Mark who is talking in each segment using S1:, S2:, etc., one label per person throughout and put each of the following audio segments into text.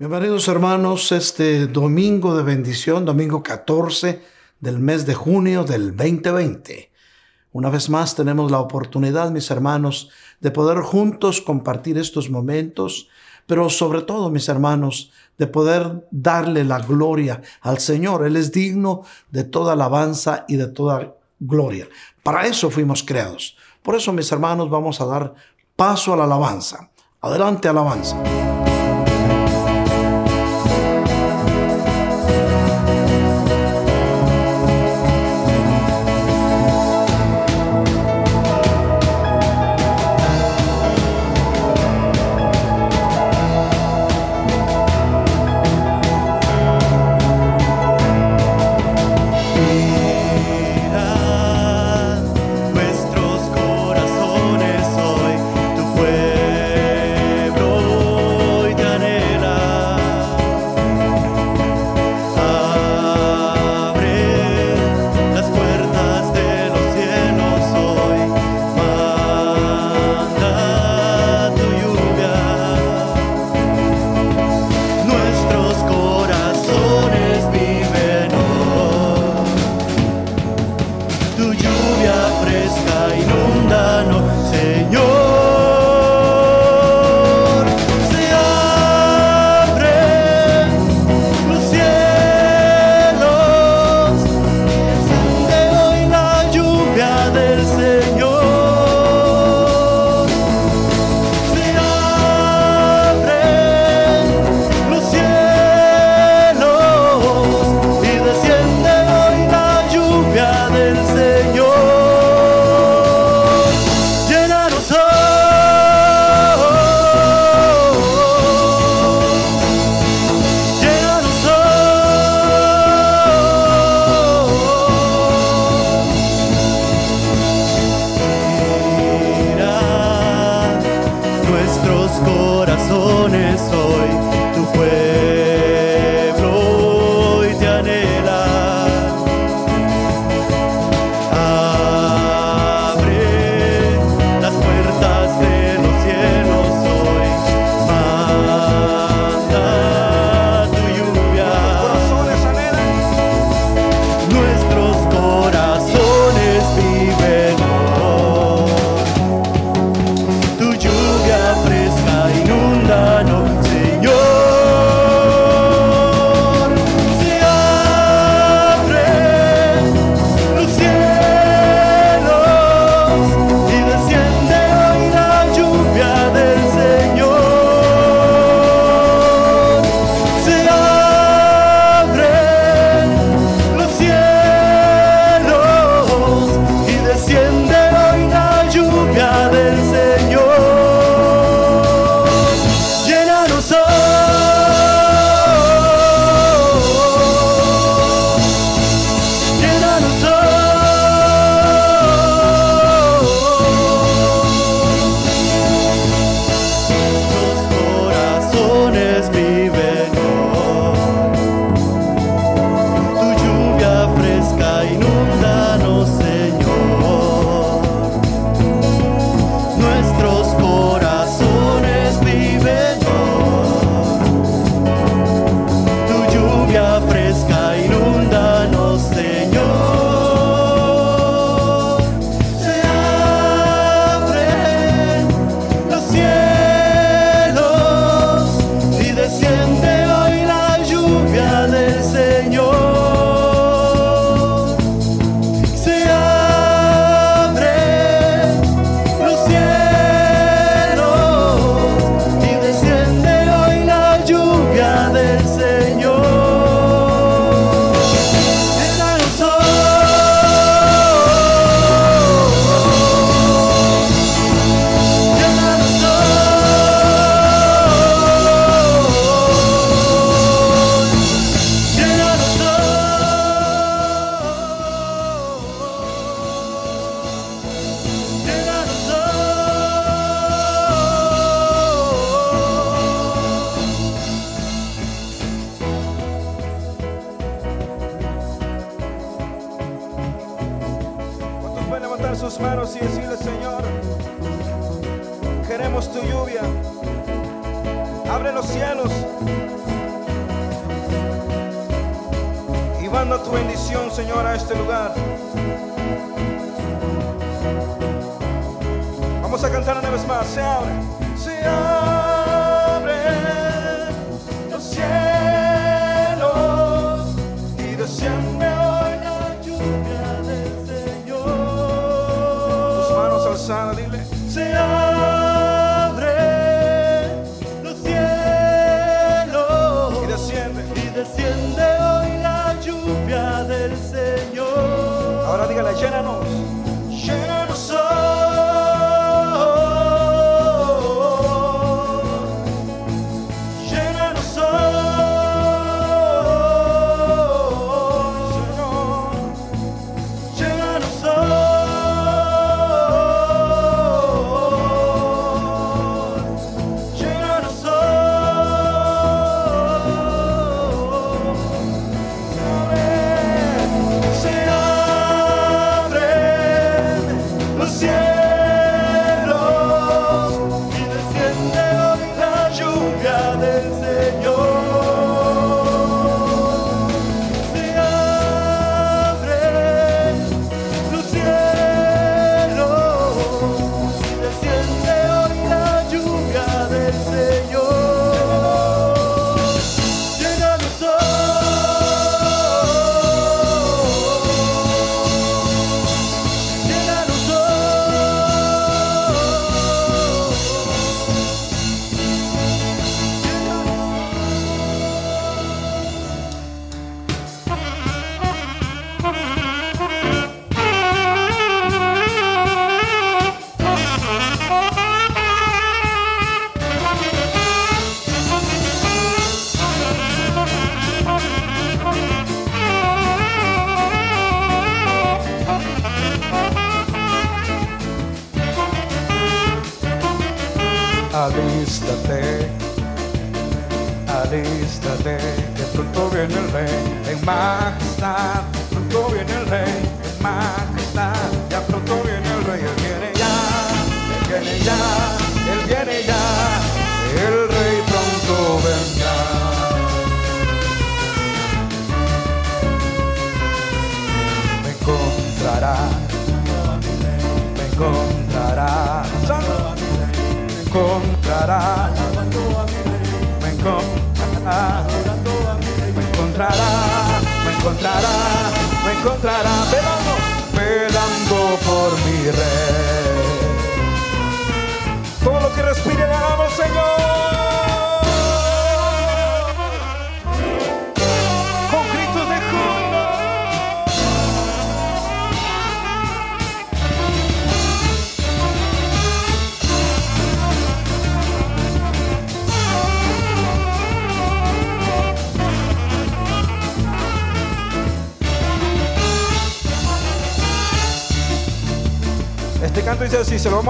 S1: Bienvenidos hermanos, este domingo de bendición, domingo 14 del mes de junio del 2020. Una vez más tenemos la oportunidad, mis hermanos, de poder juntos compartir estos momentos, pero sobre todo, mis hermanos, de poder darle la gloria al Señor. Él es digno de toda alabanza y de toda gloria. Para eso fuimos creados. Por eso, mis hermanos, vamos a dar paso a la alabanza. Adelante, alabanza.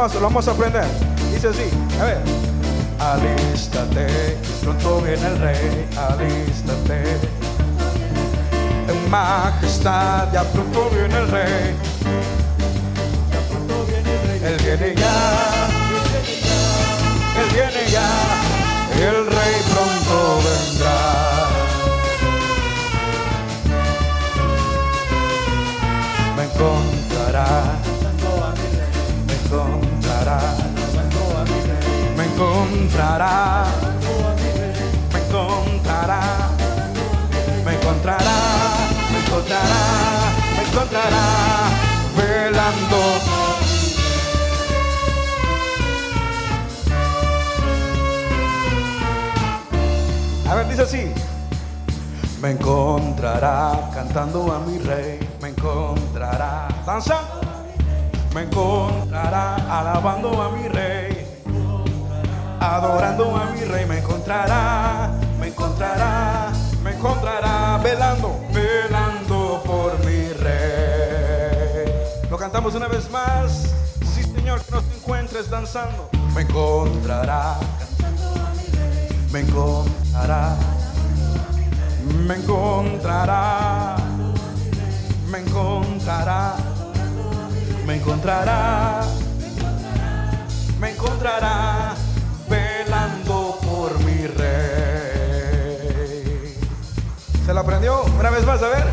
S2: Vamos, lo vamos a aprender. Dice así, a ver.
S3: Alístate, pronto viene el rey, alístate. En majestad, ya pronto viene el rey. Él viene ya, él viene ya, el rey pronto vendrá. Me encontrará, encontrará, me encontrará, me encontrará, me encontrará, me encontrará, velando.
S2: A ver, dice así.
S3: Me encontrará cantando a mi rey, me encontrará
S2: Danzando.
S3: me encontrará alabando a mi rey, adorando a mi rey, me encontrará, me encontrará, me encontrará, velando, velando por mi rey.
S2: Lo cantamos una vez más. Sí, Señor, que nos encuentres danzando.
S3: Me encontrará, me encontrará, me encontrará, me encontrará, me encontrará, me encontrará, velando
S2: ¿Se la aprendió? Una vez más, a ver.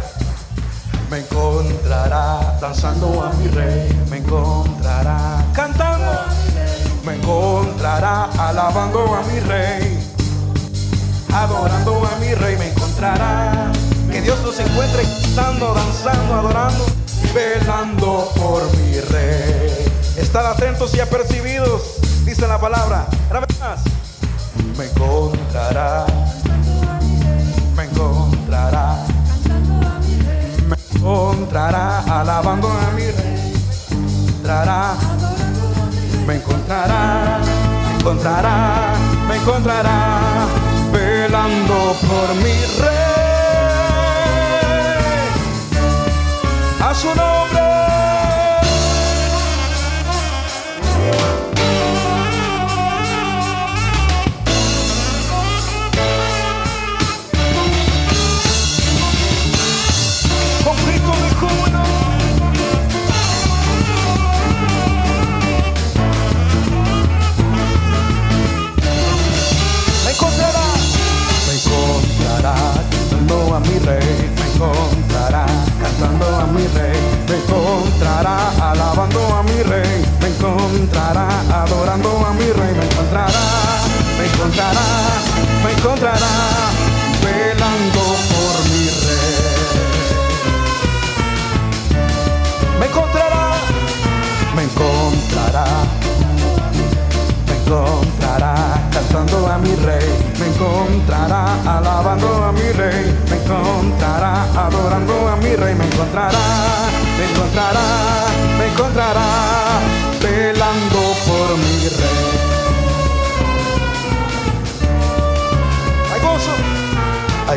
S3: me encontrará danzando a mi rey, me encontrará cantando, me encontrará alabando a mi rey, adorando a mi rey, me encontrará. Que Dios nos encuentre cantando, danzando, adorando, velando por mi rey. Estad atentos y apercibidos, dice la palabra. Una vez más, me encontrará, encontrará alabando a mi rey. Encontrará, me encontrará, me encontrará, me encontrará velando por mi rey. A su nombre. Encontrará velando por mi rey. Me encontrará, me encontrará, me encontrará cantando a mi rey, me encontrará alabando a mi rey, me encontrará adorando a mi rey, me encontrará, me encontrará, me encontrará velando por mi rey.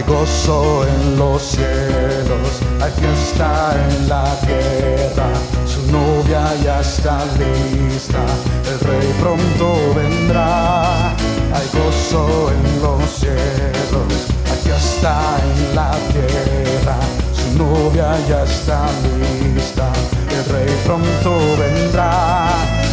S3: Hay gozo en los cielos, hay fiesta en la tierra, su novia ya está lista, el rey pronto vendrá. Hay gozo en los cielos, hay fiesta en la tierra, su novia ya está lista, el rey pronto vendrá.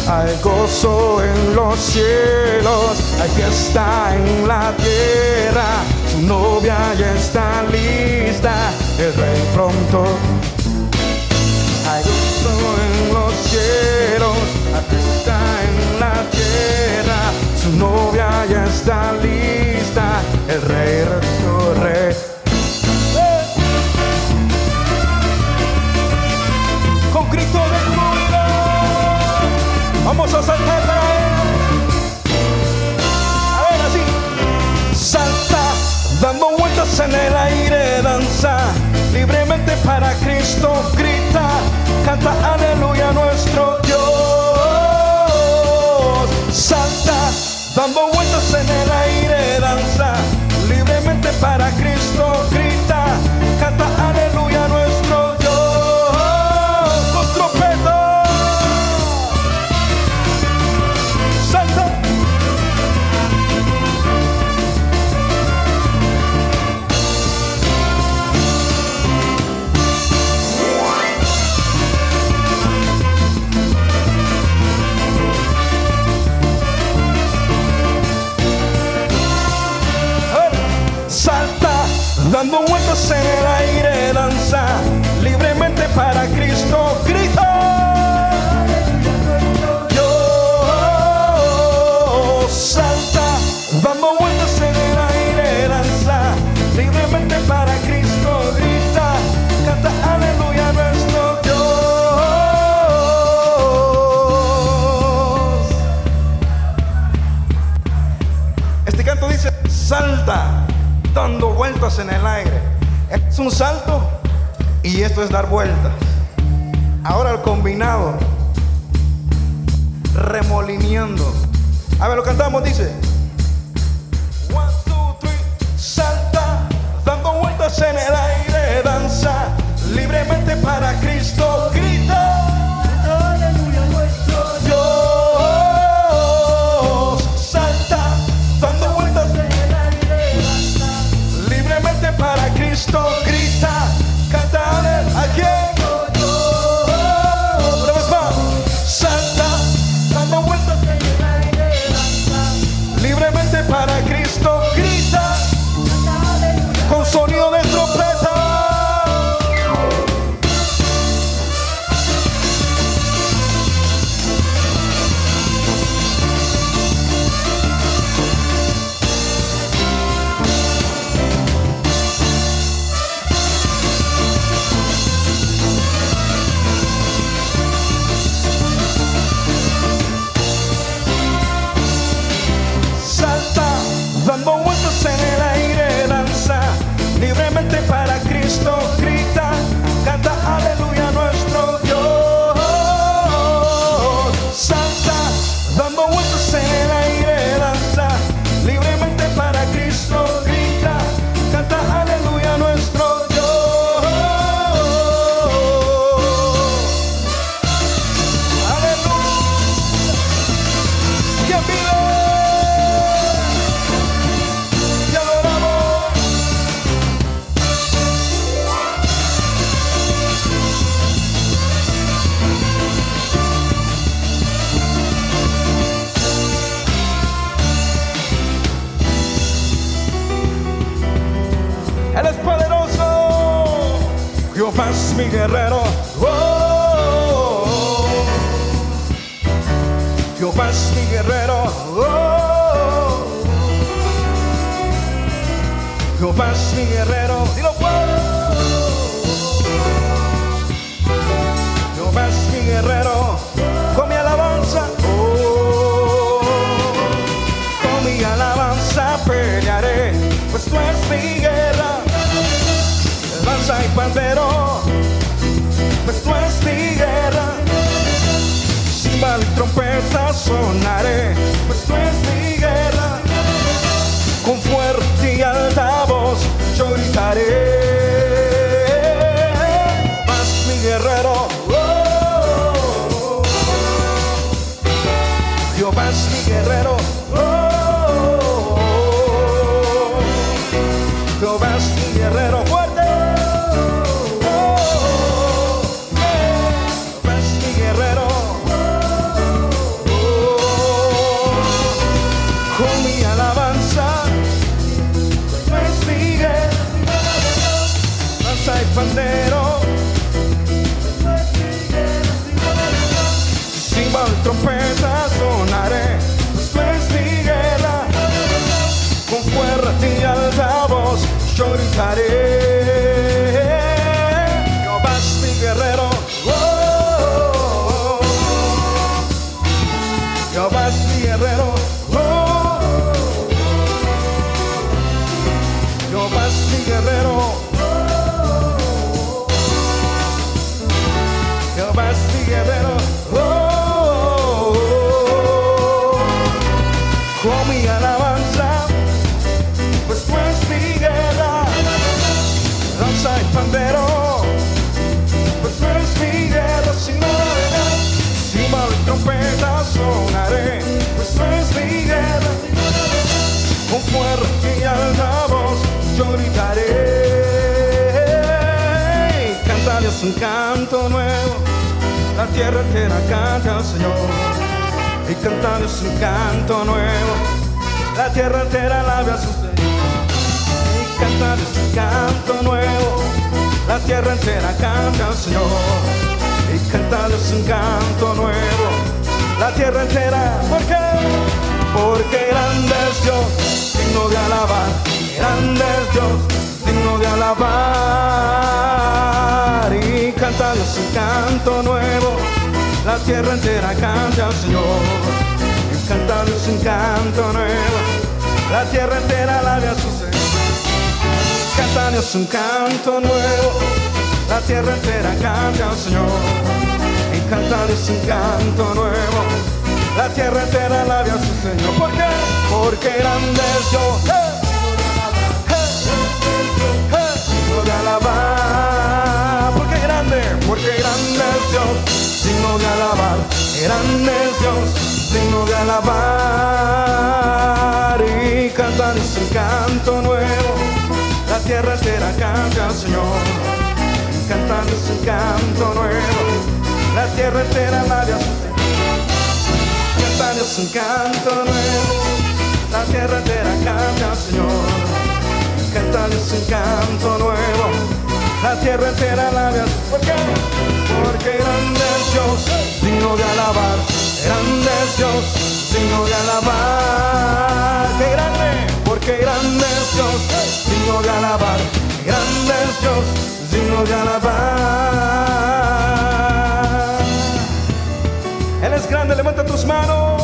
S3: Hay gozo en los cielos, hay fiesta en la tierra, su novia ya está lista, el rey pronto. Hay gozo en los cielos, hay fiesta en la tierra, su novia ya está lista, el rey júbilo, vamos a saltar para en el aire, danza libremente para Cristo, grita, canta aleluya nuestro Dios. Salta, dando vueltas en el aire, danza libremente para Cristo, grita, esto es dar vueltas. Ahora el combinado, remolineando. A ver, lo cantamos, dice. Mi y alta voz yo gritaré. Canta Dios un canto nuevo, la tierra entera canta al Señor. Y canta Dios un canto nuevo, la tierra entera alabe a su Señor. Y canta Dios un canto nuevo, la tierra entera canta al Señor. Y canta Dios un canto nuevo, la tierra entera, ¿por qué? Porque grande es Dios, digno de alabar, grande es Dios, digno de alabar. Y canta Dios un canto nuevo, la tierra entera canta al Señor. Y canta Dios un canto nuevo, la tierra entera alabe a su Señor. Canta Dios un canto nuevo, la tierra entera canta al Señor. Y canta un canto nuevo, la tierra entera alabe a su Señor. ¿Por qué? Porque grande es. ¡Eh! Digno de alabar. Porque grande, porque grande es Dios, digno de alabar. Grande es Dios, digno de alabar. Y cantar es un canto nuevo, la tierra entera canta al Señor. Cantar es un canto nuevo, la tierra entera alabe a Cantar es un canto nuevo, la tierra entera canta Señor. Cantar es un canto nuevo, la tierra entera alabe a su ¿Por qué? Porque grande es Dios, digno de alabar, grande es Dios, digno de alabar. ¡Qué grande! Porque grande es Dios, digno de alabar, grande es Dios, digno de alabar. Grande, levanta tus manos.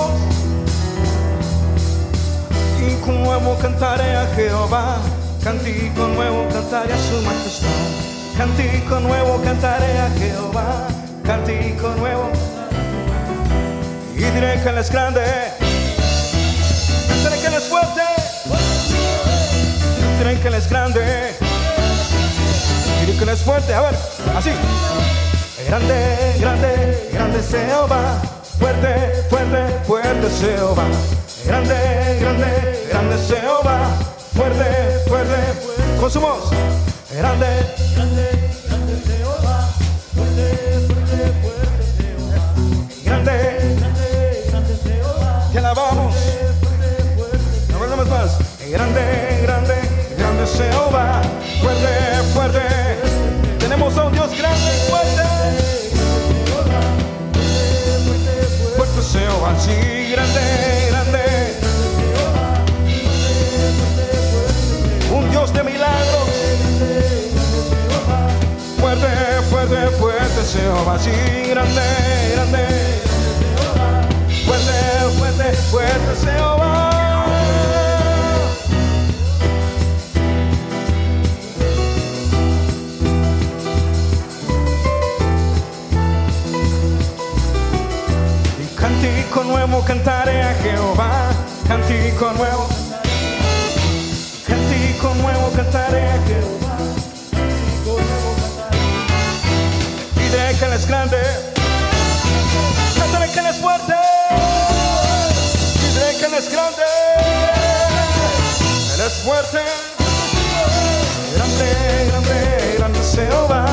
S3: Y con nuevo cantaré a Jehová, cantico nuevo cantaré a su majestad. Cantico nuevo cantaré a Jehová, cantico nuevo. Y diré que Él es grande, cantaré que Él es fuerte. Diré que Él es grande, diré que Él es fuerte. A ver, así. Grande, grande, grande es Jehová, fuerte, fuerte, fuerte Jehová. Grande, grande, grande Jehová, fuerte, fuerte, fuerte. Con su. Grande, grande, grande Jehová, fuerte, fuerte, fuerte Jehová. Grande, grande, grande Jehová. Te alabamos. No más. Grande, Sí, grande, grande. Un Dios de milagros. Fuerte, fuerte, fuerte, Jehová. Sí, grande, grande. Fuerte, fuerte, fuerte, Jehová. Cántico nuevo cantaré a Jehová, cántico nuevo. Cántico nuevo cantaré a Jehová, cántico que él es grande, cantaré que él es fuerte. Diré que él es grande, él es fuerte. Grande, grande, grande Jehová,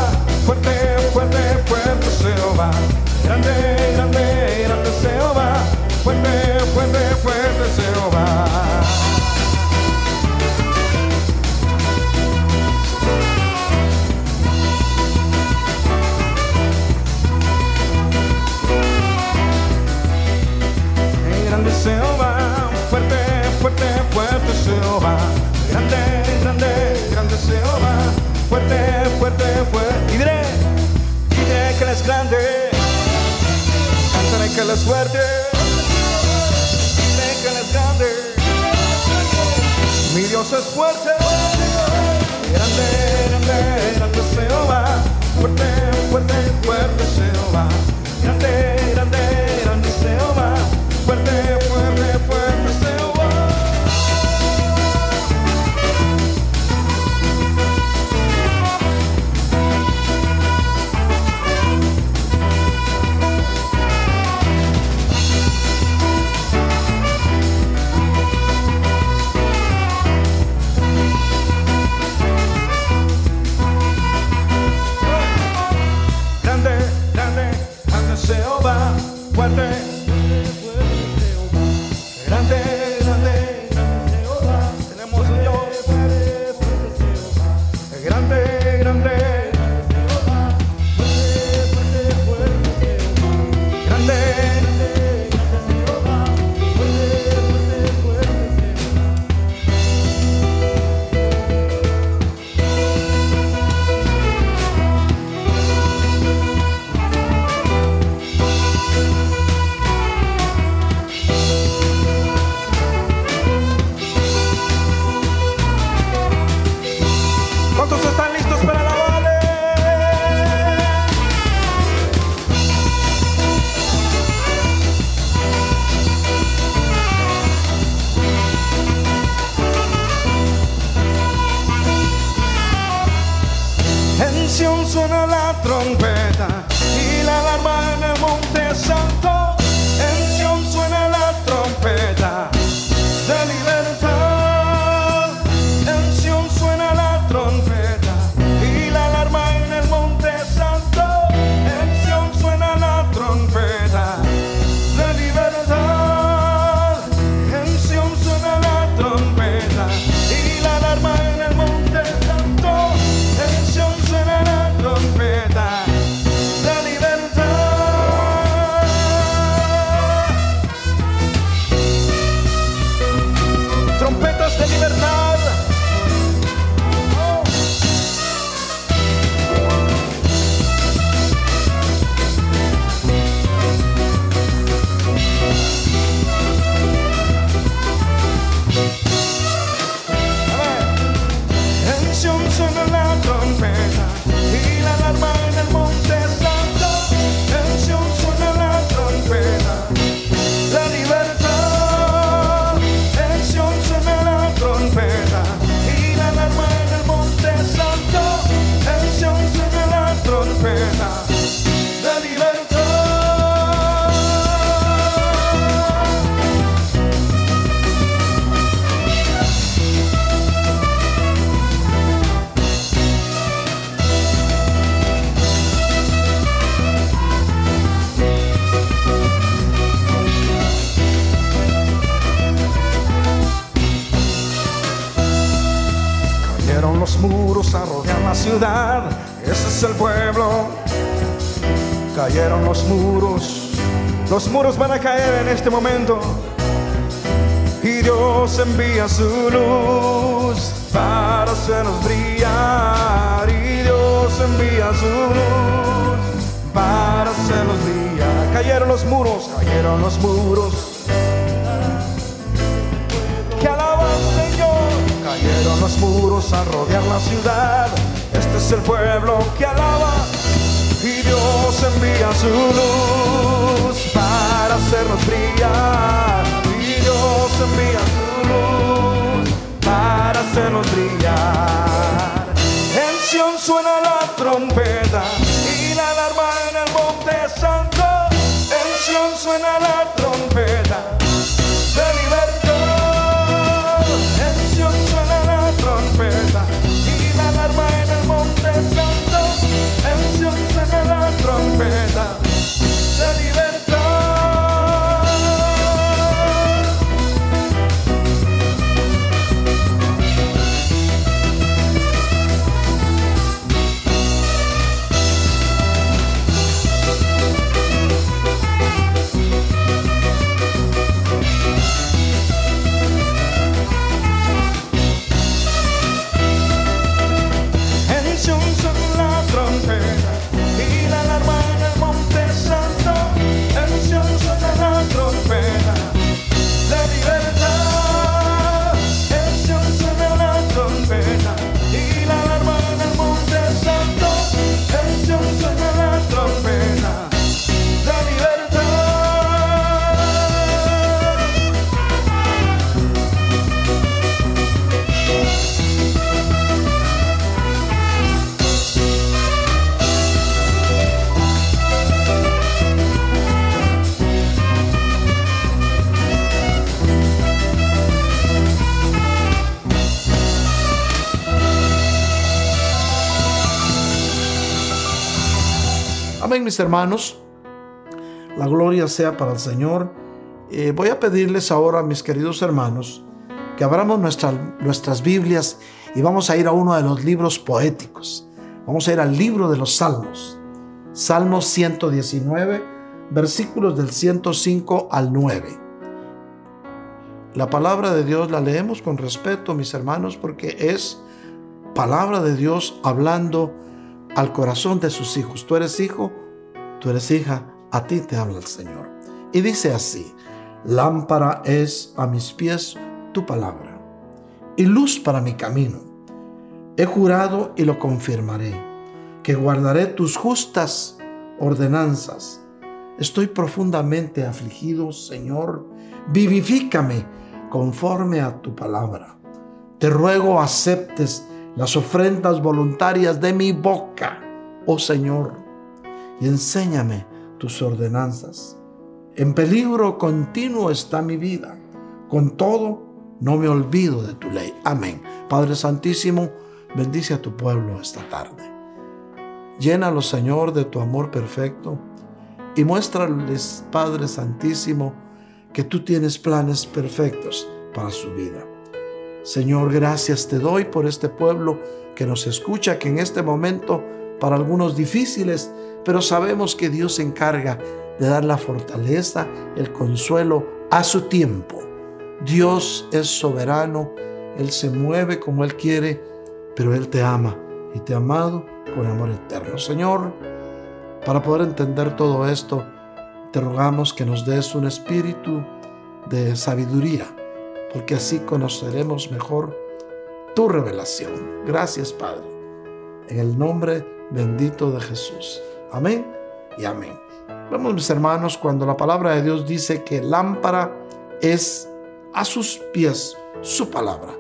S3: fuerte, fuerte, fuerte Jehová. Grande, grande, grande Jehová.
S4: Mis hermanos. La gloria sea para el Señor. Eh, voy a pedirles ahora, mis queridos hermanos, que abramos nuestra- nuestras Biblias y vamos a ir a uno de los libros poéticos. Vamos a ir al libro de los Salmos. Salmos 119, versículos del 105 al 9. La palabra de Dios la leemos con respeto, mis hermanos, porque es palabra de Dios hablando al corazón de sus hijos. Tú eres hijo, tú eres hija, a ti te habla el Señor. Y dice así, lámpara es a mis pies tu palabra y luz para mi camino. He jurado y lo confirmaré, que guardaré tus justas ordenanzas. Estoy profundamente afligido, Señor, vivifícame conforme a tu palabra. Te ruego aceptes las ofrendas voluntarias de mi boca, oh Señor, y enséñame tus ordenanzas. En peligro continuo está mi vida. Con todo, no me olvido de tu ley. Amén. Padre Santísimo, bendice a tu pueblo esta tarde. Llénalo, Señor, de tu amor perfecto y muéstrales, Padre Santísimo, que tú tienes planes perfectos para su vida. Señor, gracias te doy por este pueblo que nos escucha, que en este momento, para algunos difíciles, pero sabemos que Dios se encarga de dar la fortaleza, el consuelo a su tiempo. Dios es soberano, Él se mueve como Él quiere, pero Él te ama y te ha amado con amor eterno. Señor, para poder entender todo esto, te rogamos que nos des un espíritu de sabiduría, porque así conoceremos mejor tu revelación. Gracias, Padre. En el nombre bendito de Jesús. Amén y amén. Vemos, mis hermanos, cuando la palabra de Dios dice que lámpara es a sus pies su palabra.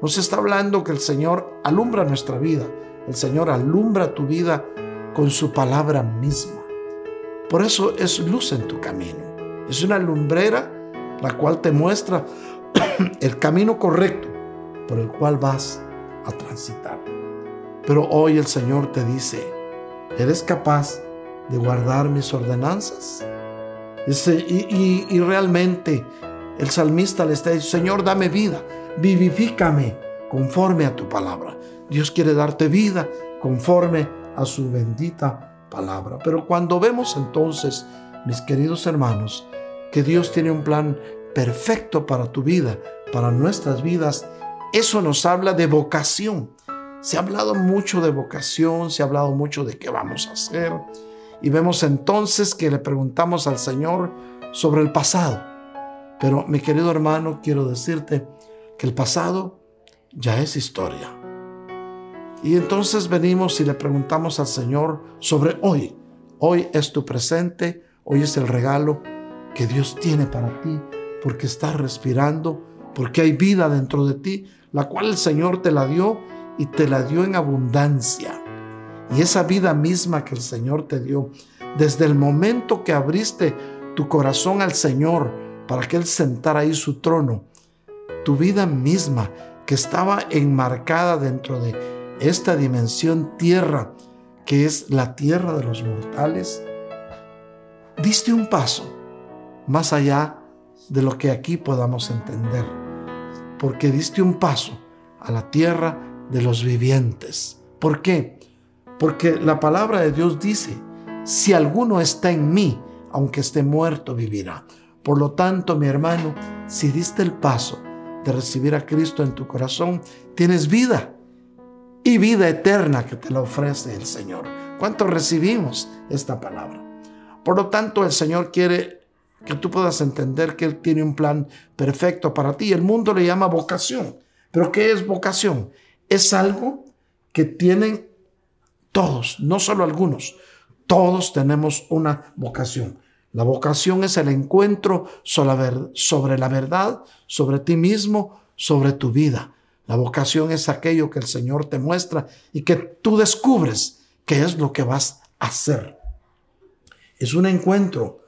S4: Nos está hablando que el Señor alumbra nuestra vida. El Señor alumbra tu vida con su palabra misma. Por eso es luz en tu camino. Es una lumbrera la cual te muestra el camino correcto por el cual vas a transitar. Pero hoy el Señor te dice, ¿eres capaz de guardar mis ordenanzas? Y realmente el salmista le está diciendo, Señor, dame vida, vivifícame conforme a tu palabra. Dios quiere darte vida conforme a su bendita palabra. Pero cuando vemos entonces, mis queridos hermanos, que Dios tiene un plan perfecto para tu vida, para nuestras vidas, Eso nos habla de vocación. Se ha hablado mucho de vocación, se ha hablado mucho de qué vamos a hacer. Y vemos entonces que le preguntamos al Señor sobre el pasado. Pero mi querido hermano, quiero decirte que el pasado ya es historia. Y entonces venimos y le preguntamos al Señor sobre hoy. Hoy es tu presente, hoy es el regalo que Dios tiene para ti, porque estás respirando, porque hay vida dentro de ti, la cual el Señor te la dio y te la dio en abundancia. Y esa vida misma que el Señor te dio, desde el momento que abriste tu corazón al Señor para que Él sentara ahí su trono, tu vida misma que estaba enmarcada dentro de esta dimensión tierra, que es la tierra de los mortales, diste un paso más allá de lo que aquí podamos entender, porque diste un paso a la tierra de los vivientes. ¿Por qué? Porque la palabra de Dios dice, si alguno está en mí, aunque esté muerto, vivirá. Por lo tanto, mi hermano, si diste el paso de recibir a Cristo en tu corazón, tienes vida y vida eterna que te la ofrece el Señor. ¿Cuánto recibimos esta palabra? Por lo tanto, el Señor quiere que tú puedas entender que Él tiene un plan perfecto para ti. El mundo le llama vocación. ¿Pero qué es vocación? Es algo que tienen todos, no solo algunos. Todos tenemos una vocación. La vocación es el encuentro sobre la verdad, sobre ti mismo, sobre tu vida. La vocación es aquello que el Señor te muestra y que tú descubres qué es lo que vas a hacer. Es un encuentro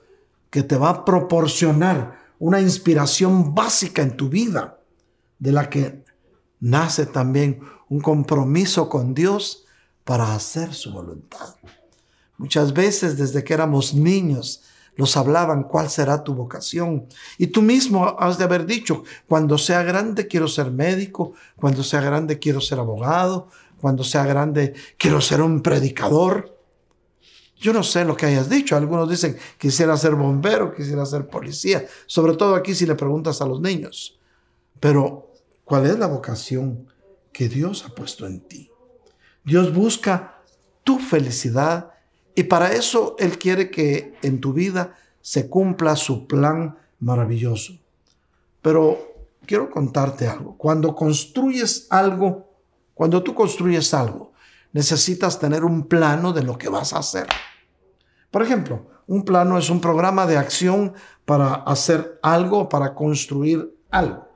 S4: que te va a proporcionar una inspiración básica en tu vida, de la que nace también un compromiso con Dios para hacer su voluntad. Muchas veces desde que éramos niños nos hablaban cuál será tu vocación. Y tú mismo has de haber dicho, cuando sea grande quiero ser médico, cuando sea grande quiero ser abogado, cuando sea grande quiero ser un predicador. Yo no sé lo que hayas dicho. Algunos dicen, quisiera ser bombero, quisiera ser policía. Sobre todo aquí si le preguntas a los niños. Pero, ¿cuál es la vocación que Dios ha puesto en ti? Dios busca tu felicidad y para eso Él quiere que en tu vida se cumpla su plan maravilloso. Pero quiero contarte algo. Cuando construyes algo, cuando tú construyes algo, necesitas tener un plano de lo que vas a hacer. Por ejemplo, un plano es un programa de acción para hacer algo, para construir algo.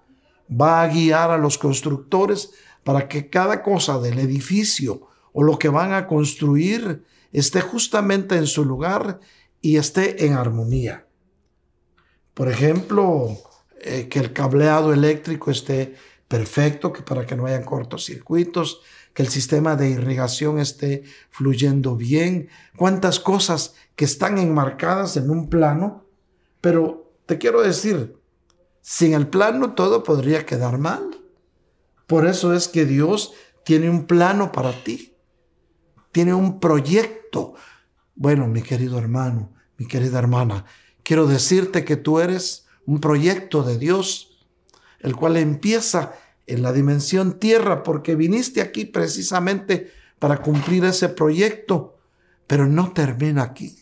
S4: Va a guiar a los constructores para que cada cosa del edificio o lo que van a construir esté justamente en su lugar y esté en armonía. Por ejemplo, eh, que el cableado eléctrico esté perfecto, que para que no haya cortocircuitos, que el sistema de irrigación esté fluyendo bien, cuántas cosas que están enmarcadas en un plano, pero te quiero decir, sin el plano todo podría quedar mal. Por eso es que Dios tiene un plano para ti tiene un proyecto. Bueno, mi querido hermano, mi querida hermana, quiero decirte que tú eres un proyecto de Dios, el cual empieza en la dimensión tierra, porque viniste aquí precisamente para cumplir ese proyecto, pero no termina aquí.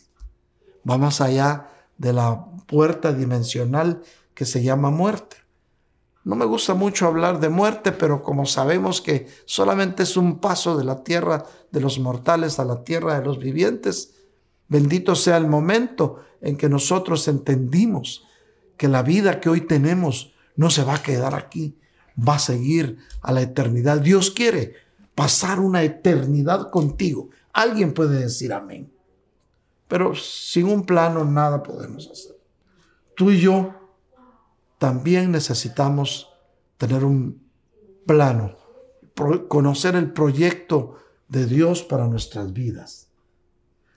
S4: Va más allá de la puerta dimensional que se llama muerte. No me gusta mucho hablar de muerte, pero como sabemos que solamente es un paso de la tierra de los mortales a la tierra de los vivientes, bendito sea el momento en que nosotros entendimos que la vida que hoy tenemos no se va a quedar aquí, va a seguir a la eternidad. Dios quiere pasar una eternidad contigo. Alguien puede decir amén. Pero sin un plano nada podemos hacer. Tú y yo también necesitamos tener un plano, conocer el proyecto de Dios para nuestras vidas.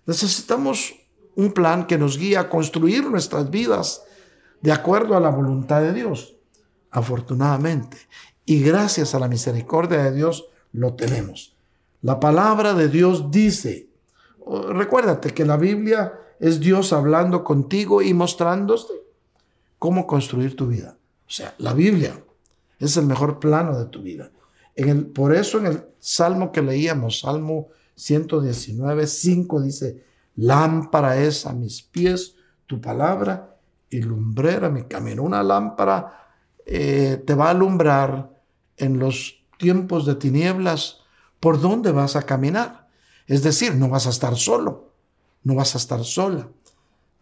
S4: Necesitamos un plan que nos guíe a construir nuestras vidas de acuerdo a la voluntad de Dios. Afortunadamente, y gracias a la misericordia de Dios, lo tenemos. La palabra de Dios dice, recuérdate que la Biblia es Dios hablando contigo y mostrándote cómo construir tu vida. O sea, la Biblia. Es el mejor plano de tu vida. En el, por eso en el salmo que leíamos, Salmo 119, 5 dice, lámpara es a mis pies tu palabra y lumbrera mi camino. Una lámpara eh, te va a alumbrar en los tiempos de tinieblas por dónde vas a caminar. Es decir, no vas a estar solo, no vas a estar sola.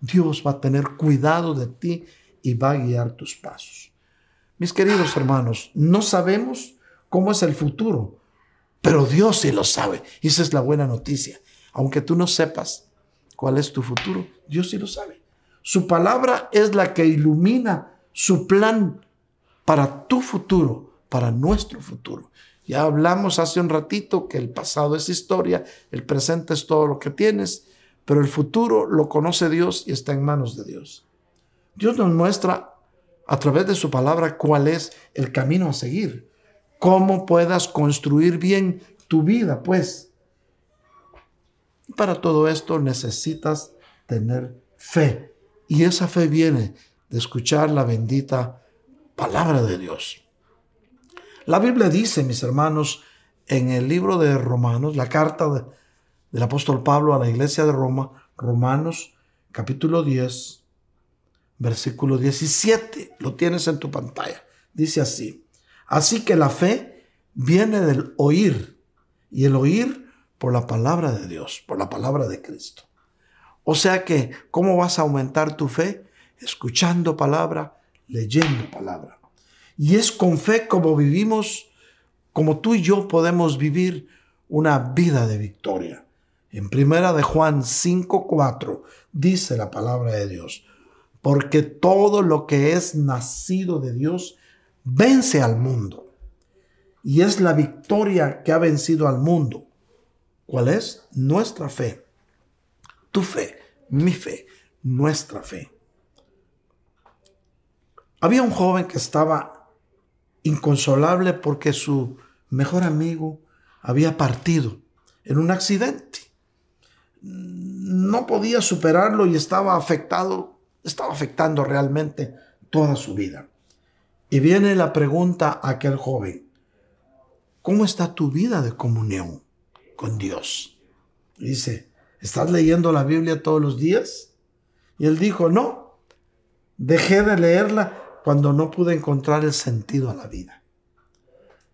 S4: Dios va a tener cuidado de ti y va a guiar tus pasos. Mis queridos hermanos, no sabemos cómo es el futuro, pero Dios sí lo sabe. Y esa es la buena noticia. Aunque tú no sepas cuál es tu futuro, Dios sí lo sabe. Su palabra es la que ilumina su plan para tu futuro, para nuestro futuro. Ya hablamos hace un ratito que el pasado es historia, el presente es todo lo que tienes, pero el futuro lo conoce Dios y está en manos de Dios. Dios nos muestra a través de su palabra cuál es el camino a seguir, cómo puedas construir bien tu vida, pues. Para todo esto necesitas tener fe y esa fe viene de escuchar la bendita palabra de Dios. La Biblia dice, mis hermanos, en el libro de Romanos, la carta del apóstol Pablo a la iglesia de Roma, Romanos capítulo 10, versículo 17, lo tienes en tu pantalla. Dice así, así que la fe viene del oír y el oír por la palabra de Dios, por la palabra de Cristo. O sea que, ¿cómo vas a aumentar tu fe? Escuchando palabra, leyendo palabra. Y es con fe como vivimos, como tú y yo podemos vivir una vida de victoria. En primera de Juan 5:4 dice la palabra de Dios, porque todo lo que es nacido de Dios vence al mundo. Y es la victoria que ha vencido al mundo. ¿Cuál es? Nuestra fe. Tu fe, mi fe, nuestra fe. Había un joven que estaba inconsolable porque su mejor amigo había partido en un accidente. No podía superarlo y estaba afectado, estaba afectando realmente toda su vida. Y viene la pregunta a aquel joven, ¿cómo está tu vida de comunión con Dios? dice, ¿estás leyendo la Biblia todos los días? Y él dijo, no, dejé de leerla cuando no pude encontrar el sentido a la vida.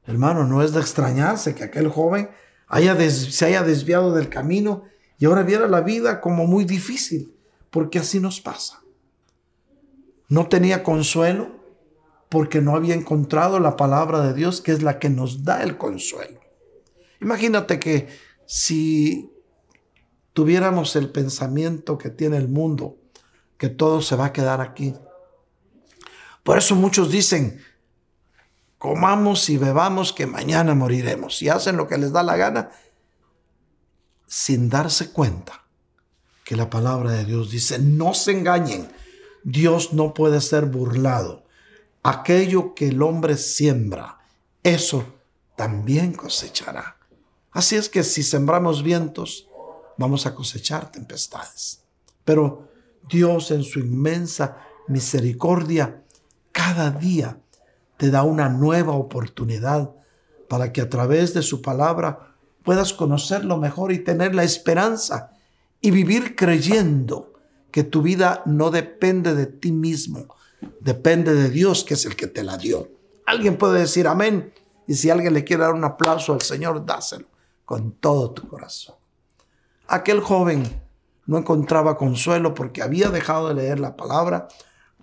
S4: Hermano, no es de extrañarse que aquel joven haya se haya desviado del camino y ahora viera la vida como muy difícil, porque así nos pasa. No tenía consuelo porque no había encontrado la palabra de Dios, que es la que nos da el consuelo. Imagínate que si tuviéramos el pensamiento que tiene el mundo, que todo se va a quedar aquí, por eso muchos dicen, comamos y bebamos que mañana moriremos. Y hacen lo que les da la gana sin darse cuenta que la palabra de Dios dice, no se engañen, Dios no puede ser burlado. Aquello que el hombre siembra, eso también cosechará. Así es que si sembramos vientos, vamos a cosechar tempestades. Pero Dios en su inmensa misericordia cada día te da una nueva oportunidad para que a través de su palabra puedas conocerlo mejor y tener la esperanza y vivir creyendo que tu vida no depende de ti mismo, depende de Dios que es el que te la dio. Alguien puede decir amén y si alguien le quiere dar un aplauso al Señor, dáselo con todo tu corazón. Aquel joven no encontraba consuelo porque había dejado de leer la palabra,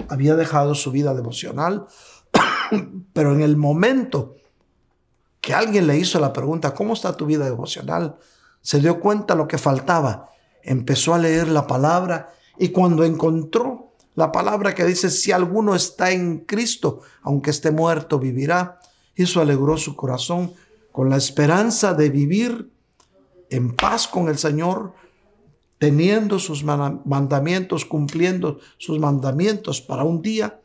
S4: había dejado su vida devocional, pero en el momento que alguien le hizo la pregunta, ¿cómo está tu vida devocional? Se dio cuenta lo que faltaba, empezó a leer la palabra y cuando encontró la palabra que dice, si alguno está en Cristo, aunque esté muerto, vivirá, eso alegró su corazón con la esperanza de vivir en paz con el Señor, teniendo sus mandamientos, cumpliendo sus mandamientos para un día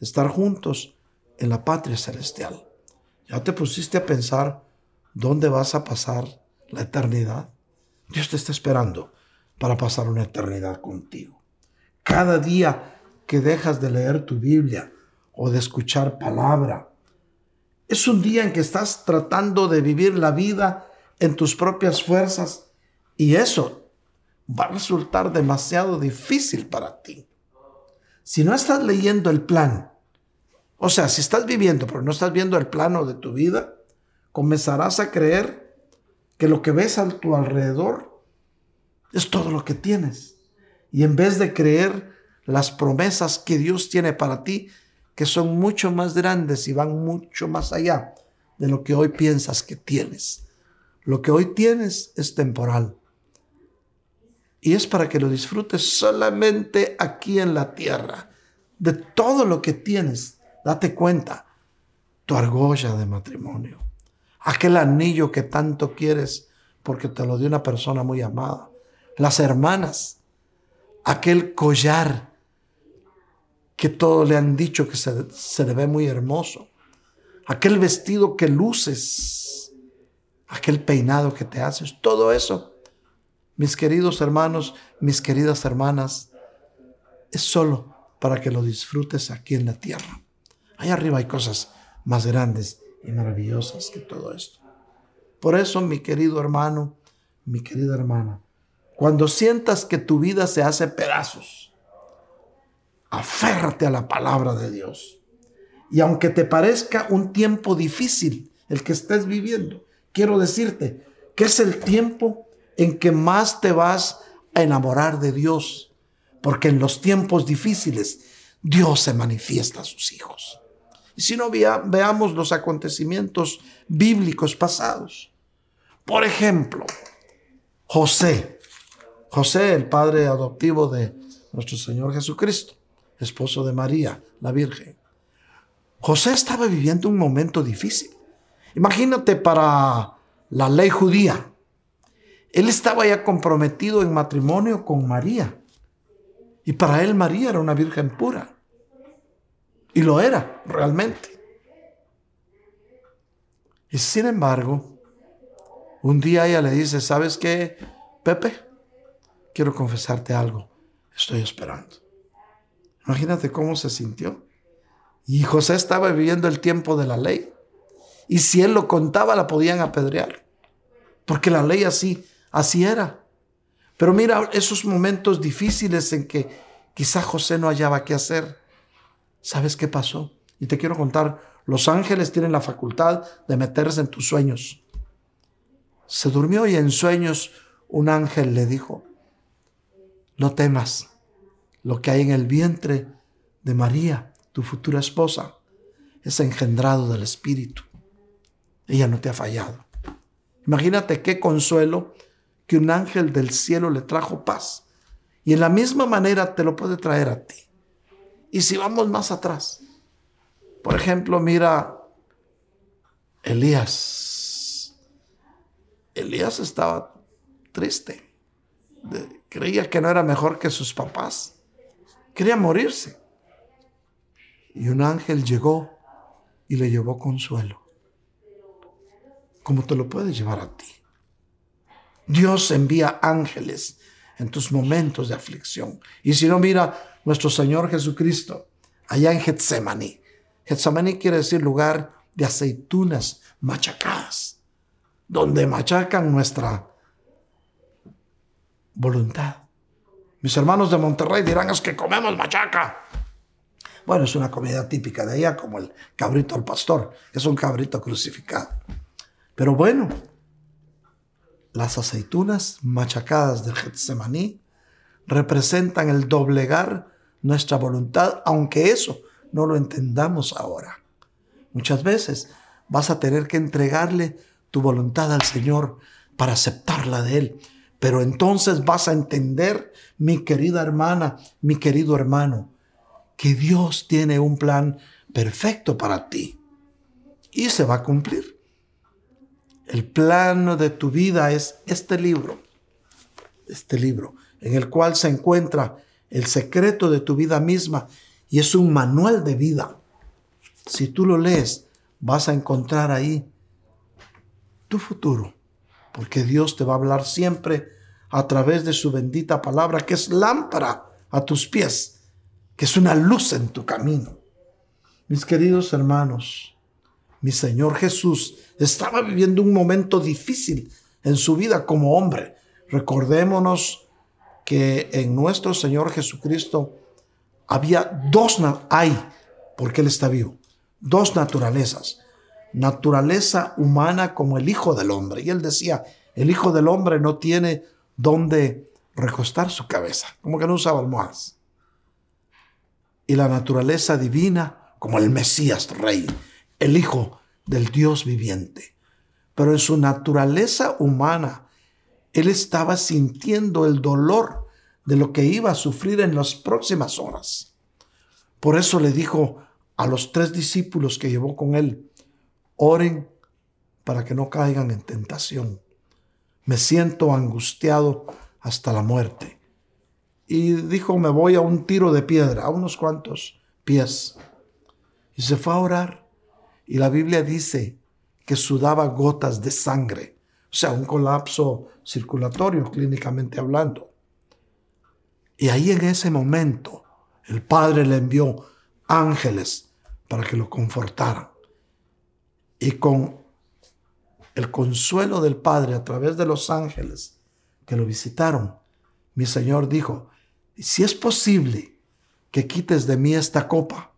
S4: estar juntos en la patria celestial. ¿Ya te pusiste a pensar dónde vas a pasar la eternidad? Dios te está esperando para pasar una eternidad contigo. Cada día que dejas de leer tu Biblia o de escuchar palabra, Es un día en que estás tratando de vivir la vida en tus propias fuerzas y eso va a resultar demasiado difícil para ti. Si no estás leyendo el plan, o sea, si estás viviendo pero no estás viendo el plano de tu vida, comenzarás a creer que lo que ves a tu alrededor es todo lo que tienes. Y en vez de creer las promesas que Dios tiene para ti, que son mucho más grandes y van mucho más allá de lo que hoy piensas que tienes. Lo que hoy tienes es temporal. Y es para que lo disfrutes solamente aquí en la tierra. De todo lo que tienes, date cuenta. Tu argolla de matrimonio. Aquel anillo que tanto quieres porque te lo dio una persona muy amada. Las hermanas. Aquel collar que todos le han dicho que se, se le ve muy hermoso. Aquel vestido que luces. Aquel peinado que te haces. Todo eso mis queridos hermanos, mis queridas hermanas, es solo para que lo disfrutes aquí en la tierra. Allá arriba hay cosas más grandes y maravillosas que todo esto. Por eso, mi querido hermano, mi querida hermana, cuando sientas que tu vida se hace pedazos, aférrate a la palabra de Dios. Y aunque te parezca un tiempo difícil el que estés viviendo, quiero decirte que es el tiempo en que más te vas a enamorar de Dios, porque en los tiempos difíciles Dios se manifiesta a sus hijos. Y si no veamos los acontecimientos bíblicos pasados. Por ejemplo, José, José, el padre adoptivo de nuestro Señor Jesucristo, esposo de María, la Virgen. José estaba viviendo un momento difícil. Imagínate para la ley judía, él estaba ya comprometido en matrimonio con María. Y para él María era una virgen pura. Y lo era realmente. Y sin embargo, un día ella le dice, ¿sabes qué, Pepe? Quiero confesarte algo. Estoy esperando. Imagínate cómo se sintió. Y José estaba viviendo el tiempo de la ley. Y si él lo contaba, la podían apedrear. Porque la ley así Así era. Pero mira esos momentos difíciles en que quizá José no hallaba qué hacer. ¿Sabes qué pasó? Y te quiero contar, los ángeles tienen la facultad de meterse en tus sueños. Se durmió y en sueños un ángel le dijo, no temas, lo que hay en el vientre de María, tu futura esposa, es engendrado del Espíritu. Ella no te ha fallado. Imagínate qué consuelo que un ángel del cielo le trajo paz. Y en la misma manera te lo puede traer a ti. Y si vamos más atrás, por ejemplo, mira Elías. Elías estaba triste. creía que no era mejor que sus papás. Quería morirse. Y un ángel llegó y le llevó consuelo. Como te lo puede llevar a ti. Dios envía ángeles en tus momentos de aflicción. Y si no, mira nuestro Señor Jesucristo allá en Getsemaní. Getsemaní quiere decir lugar de aceitunas machacadas, donde machacan nuestra voluntad. Mis hermanos de Monterrey dirán, es que comemos machaca. Bueno, es una comida típica de allá, como el cabrito al pastor, es un cabrito crucificado. Pero bueno, las aceitunas machacadas del Getsemaní representan el doblegar nuestra voluntad, aunque eso no lo entendamos ahora. Muchas veces vas a tener que entregarle tu voluntad al Señor para aceptarla de Él. Pero entonces vas a entender, mi querida hermana, mi querido hermano, que Dios tiene un plan perfecto para ti y se va a cumplir. El plano de tu vida es este libro, este libro, en el cual se encuentra el secreto de tu vida misma y es un manual de vida. Si tú lo lees, vas a encontrar ahí tu futuro, porque Dios te va a hablar siempre a través de su bendita palabra, que es lámpara a tus pies, que es una luz en tu camino. Mis queridos hermanos, mi Señor Jesús estaba viviendo un momento difícil en su vida como hombre. Recordémonos que en nuestro Señor Jesucristo había dos, hay, porque Él está vivo, dos naturalezas. Naturaleza humana como el Hijo del Hombre. Y Él decía, el Hijo del Hombre no tiene donde recostar su cabeza, como que no usaba almohadas. Y la naturaleza divina como el Mesías Rey, el Hijo del Dios viviente. Pero en su naturaleza humana, él estaba sintiendo el dolor de lo que iba a sufrir en las próximas horas. Por eso le dijo a los tres discípulos que llevó con él, oren para que no caigan en tentación. Me siento angustiado hasta la muerte. Y dijo, me voy a un tiro de piedra, a unos cuantos pies. Y se fue a orar. Y la Biblia dice que sudaba gotas de sangre, o sea, un colapso circulatorio clínicamente hablando. Y ahí en ese momento el Padre le envió ángeles para que lo confortaran. Y con el consuelo del Padre a través de los ángeles que lo visitaron, mi Señor dijo, si es posible que quites de mí esta copa,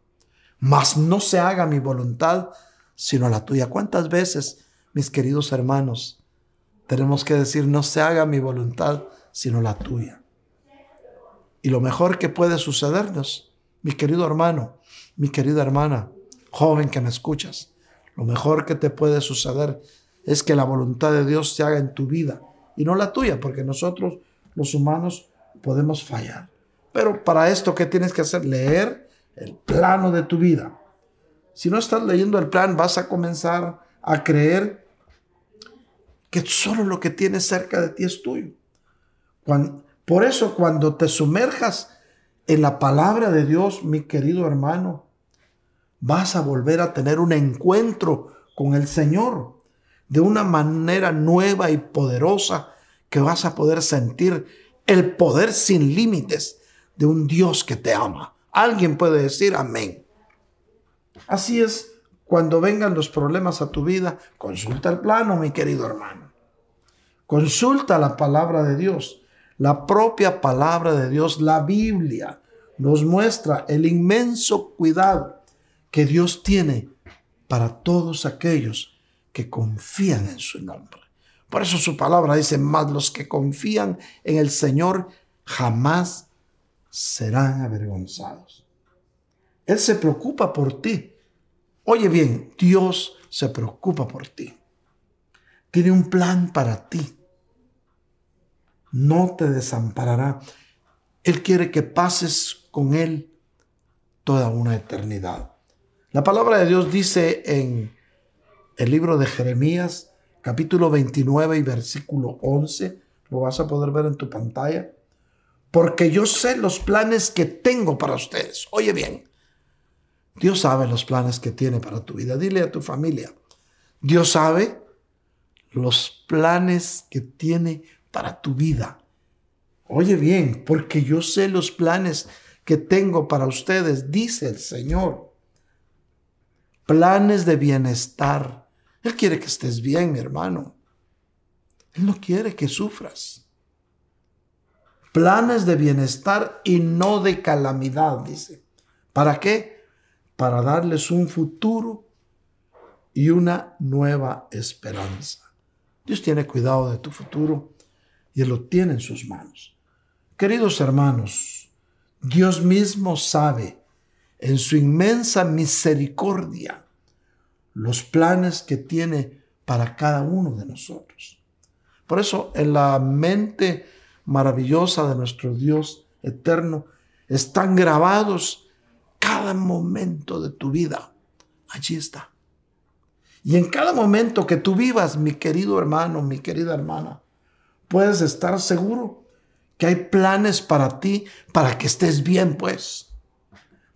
S4: mas no se haga mi voluntad, sino la tuya. ¿Cuántas veces, mis queridos hermanos, tenemos que decir, no se haga mi voluntad, sino la tuya? Y lo mejor que puede sucedernos, mi querido hermano, mi querida hermana, joven que me escuchas, lo mejor que te puede suceder es que la voluntad de Dios se haga en tu vida y no la tuya, porque nosotros los humanos podemos fallar. Pero para esto, ¿qué tienes que hacer? Leer el plano de tu vida. Si no estás leyendo el plan, vas a comenzar a creer que solo lo que tienes cerca de ti es tuyo. por eso, cuando te sumerjas en la palabra de Dios, mi querido hermano, vas a volver a tener un encuentro con el Señor de una manera nueva y poderosa que vas a poder sentir el poder sin límites de un Dios que te ama. Alguien puede decir amén. Así es, cuando vengan los problemas a tu vida, consulta el plano, mi querido hermano. Consulta la palabra de Dios. La propia palabra de Dios, la Biblia, nos muestra el inmenso cuidado que Dios tiene para todos aquellos que confían en su nombre. Por eso su palabra dice, más los que confían en el Señor jamás serán avergonzados. Él se preocupa por ti. Oye bien, Dios se preocupa por ti. Tiene un plan para ti. No te desamparará. Él quiere que pases con Él toda una eternidad. La palabra de Dios dice en el libro de Jeremías, capítulo 29 y versículo 11, lo vas a poder ver en tu pantalla, porque yo sé los planes que tengo para ustedes. Oye bien, Dios sabe los planes que tiene para tu vida. Dile a tu familia, Dios sabe los planes que tiene para tu vida. Oye bien, porque yo sé los planes que tengo para ustedes, dice el Señor. Planes de bienestar. Él quiere que estés bien, mi hermano. Él no quiere que sufras. Planes de bienestar y no de calamidad, dice. ¿Para qué? Para darles un futuro y una nueva esperanza. Dios tiene cuidado de tu futuro y lo tiene en sus manos. Queridos hermanos, Dios mismo sabe en su inmensa misericordia los planes que tiene para cada uno de nosotros. Por eso en la mente maravillosa de nuestro Dios eterno están grabados cada momento de tu vida. Allí está. Y en cada momento que tú vivas, mi querido hermano, mi querida hermana, puedes estar seguro que hay planes para ti, para que estés bien, pues,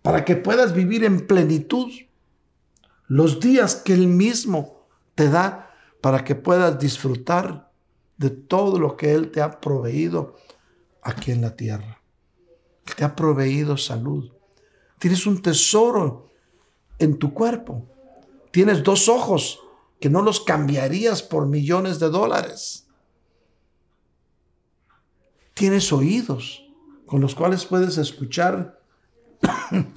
S4: para que puedas vivir en plenitud los días que Él mismo te da para que puedas disfrutar de todo lo que Él te ha proveído aquí en la tierra. Te ha proveído salud, Tienes un tesoro en tu cuerpo. Tienes dos ojos que no los cambiarías por millones de dólares. Tienes oídos con los cuales puedes escuchar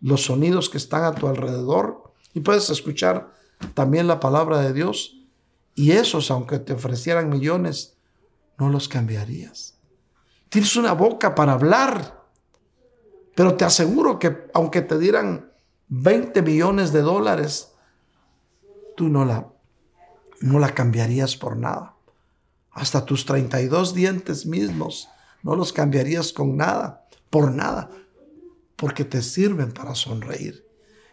S4: los sonidos que están a tu alrededor y puedes escuchar también la palabra de Dios. Y esos, aunque te ofrecieran millones, no los cambiarías. Tienes una boca para hablar, pero te aseguro que aunque te dieran 20 millones de dólares, tú no la, no la cambiarías por nada. Hasta tus 32 dientes mismos no los cambiarías con nada, por nada, porque te sirven para sonreír.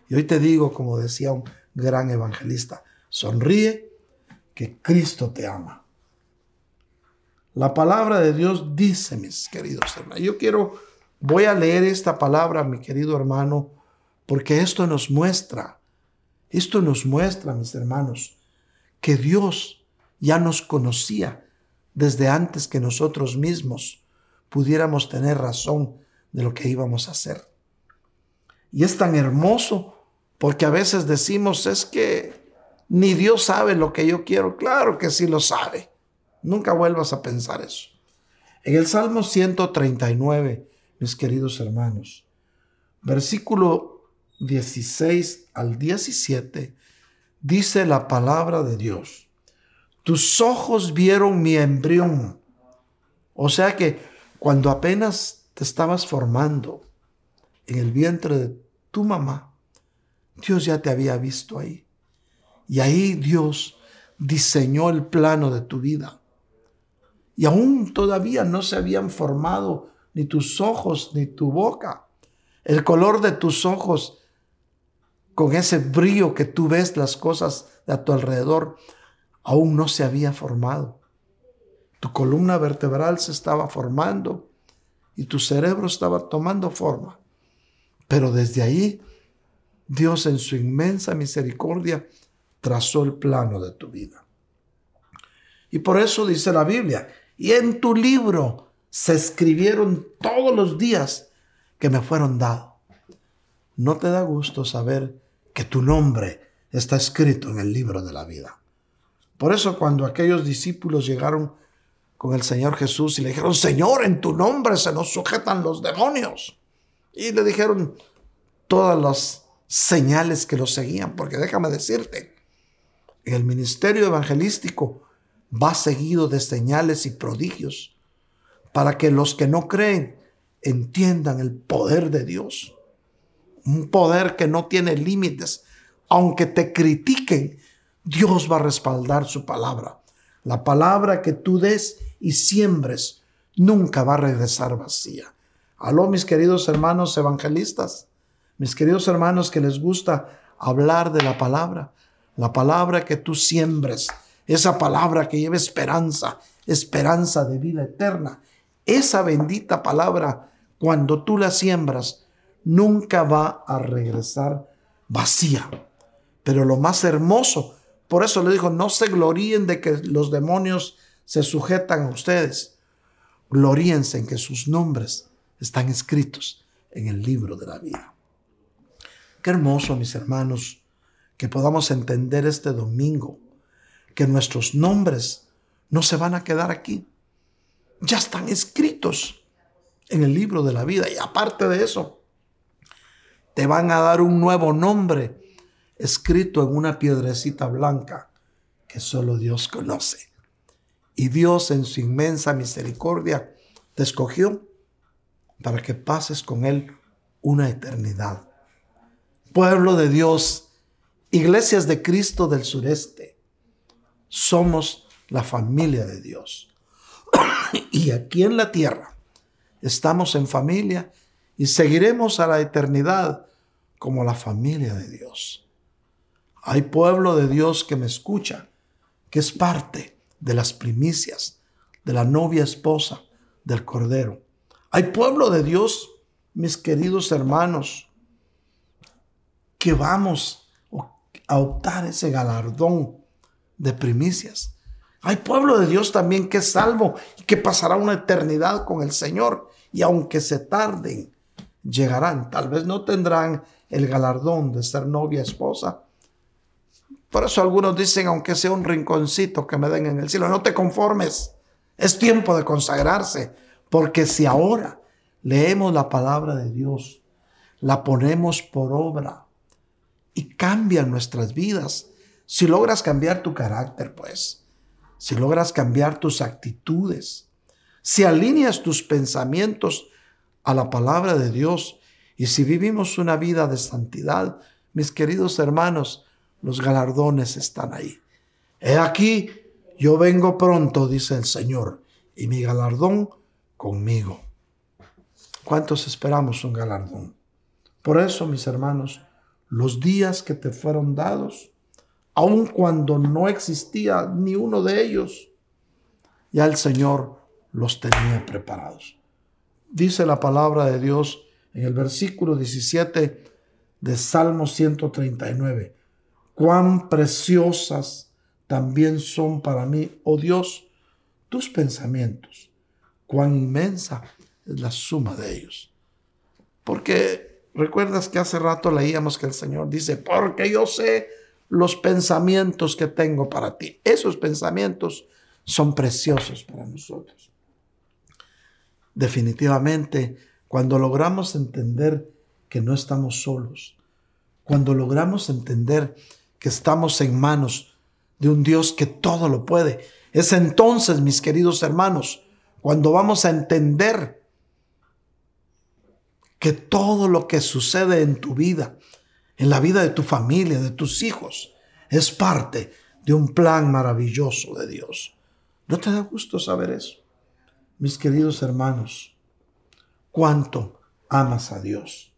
S4: Y hoy te digo, como decía un gran evangelista, sonríe que Cristo te ama. La palabra de Dios dice, mis queridos hermanos, yo quiero, voy a leer esta palabra, mi querido hermano, porque esto nos muestra, esto nos muestra, mis hermanos, que Dios ya nos conocía desde antes que nosotros mismos pudiéramos tener razón de lo que íbamos a hacer. Y es tan hermoso porque a veces decimos es que ni Dios sabe lo que yo quiero. Claro que sí lo sabe. Nunca vuelvas a pensar eso. En el Salmo 139, mis queridos hermanos, versículo 16 al 17, dice la palabra de Dios. Tus ojos vieron mi embrión. O sea que cuando apenas te estabas formando en el vientre de tu mamá, Dios ya te había visto ahí. Y ahí Dios diseñó el plano de tu vida. Y aún todavía no se habían formado ni tus ojos ni tu boca. El color de tus ojos, con ese brillo que tú ves las cosas a tu alrededor, aún no se había formado. Tu columna vertebral se estaba formando y tu cerebro estaba tomando forma. Pero desde ahí, Dios en su inmensa misericordia trazó el plano de tu vida. Y por eso dice la Biblia, y en tu libro se escribieron todos los días que me fueron dados. ¿No te da gusto saber que tu nombre está escrito en el libro de la vida? Por eso cuando aquellos discípulos llegaron con el Señor Jesús y le dijeron, Señor, en tu nombre se nos sujetan los demonios. Y le dijeron todas las señales que los seguían, porque déjame decirte, el ministerio evangelístico va seguido de señales y prodigios para que los que no creen entiendan el poder de Dios. Un poder que no tiene límites. Aunque te critiquen, Dios va a respaldar su palabra. La palabra que tú des y siembres nunca va a regresar vacía. Aló, mis queridos hermanos evangelistas, mis queridos hermanos que les gusta hablar de la palabra, la palabra que tú siembres, esa palabra que lleva esperanza, esperanza de vida eterna, esa bendita palabra, cuando tú la siembras, nunca va a regresar vacía. Pero lo más hermoso por eso le dijo, no se gloríen de que los demonios se sujetan a ustedes. Gloríense en que sus nombres están escritos en el libro de la vida. Qué hermoso, mis hermanos, que podamos entender este domingo que nuestros nombres no se van a quedar aquí. Ya están escritos en el libro de la vida. Y aparte de eso, te van a dar un nuevo nombre escrito en una piedrecita blanca que solo Dios conoce. Y Dios en su inmensa misericordia te escogió para que pases con Él una eternidad. Pueblo de Dios, iglesias de Cristo del sureste, somos la familia de Dios. y aquí en la tierra estamos en familia y seguiremos a la eternidad como la familia de Dios. Hay pueblo de Dios que me escucha, que es parte de las primicias de la novia esposa del Cordero. Hay pueblo de Dios, mis queridos hermanos, que vamos a optar ese galardón de primicias. Hay pueblo de Dios también que es salvo y que pasará una eternidad con el Señor. Y aunque se tarden, llegarán. Tal vez no tendrán el galardón de ser novia esposa, Por eso algunos dicen, aunque sea un rinconcito que me den en el cielo, no te conformes. Es tiempo de consagrarse, porque si ahora leemos la palabra de Dios, la ponemos por obra y cambian nuestras vidas, si logras cambiar tu carácter, pues, si logras cambiar tus actitudes, si alineas tus pensamientos a la palabra de Dios y si vivimos una vida de santidad, mis queridos hermanos, los galardones están ahí. He aquí, yo vengo pronto, dice el Señor, y mi galardón conmigo. ¿Cuántos esperamos un galardón? Por eso, mis hermanos, los días que te fueron dados, aun cuando no existía ni uno de ellos, ya el Señor los tenía preparados. Dice la palabra de Dios en el versículo 17 de Salmo 139 cuán preciosas también son para mí, oh Dios, tus pensamientos, cuán inmensa es la suma de ellos. Porque recuerdas que hace rato leíamos que el Señor dice, porque yo sé los pensamientos que tengo para ti. Esos pensamientos son preciosos para nosotros. Definitivamente, cuando logramos entender que no estamos solos, cuando logramos entender que estamos en manos de un Dios que todo lo puede. Es entonces, mis queridos hermanos, cuando vamos a entender que todo lo que sucede en tu vida, en la vida de tu familia, de tus hijos, es parte de un plan maravilloso de Dios. ¿No te da gusto saber eso? Mis queridos hermanos, cuánto amas a Dios.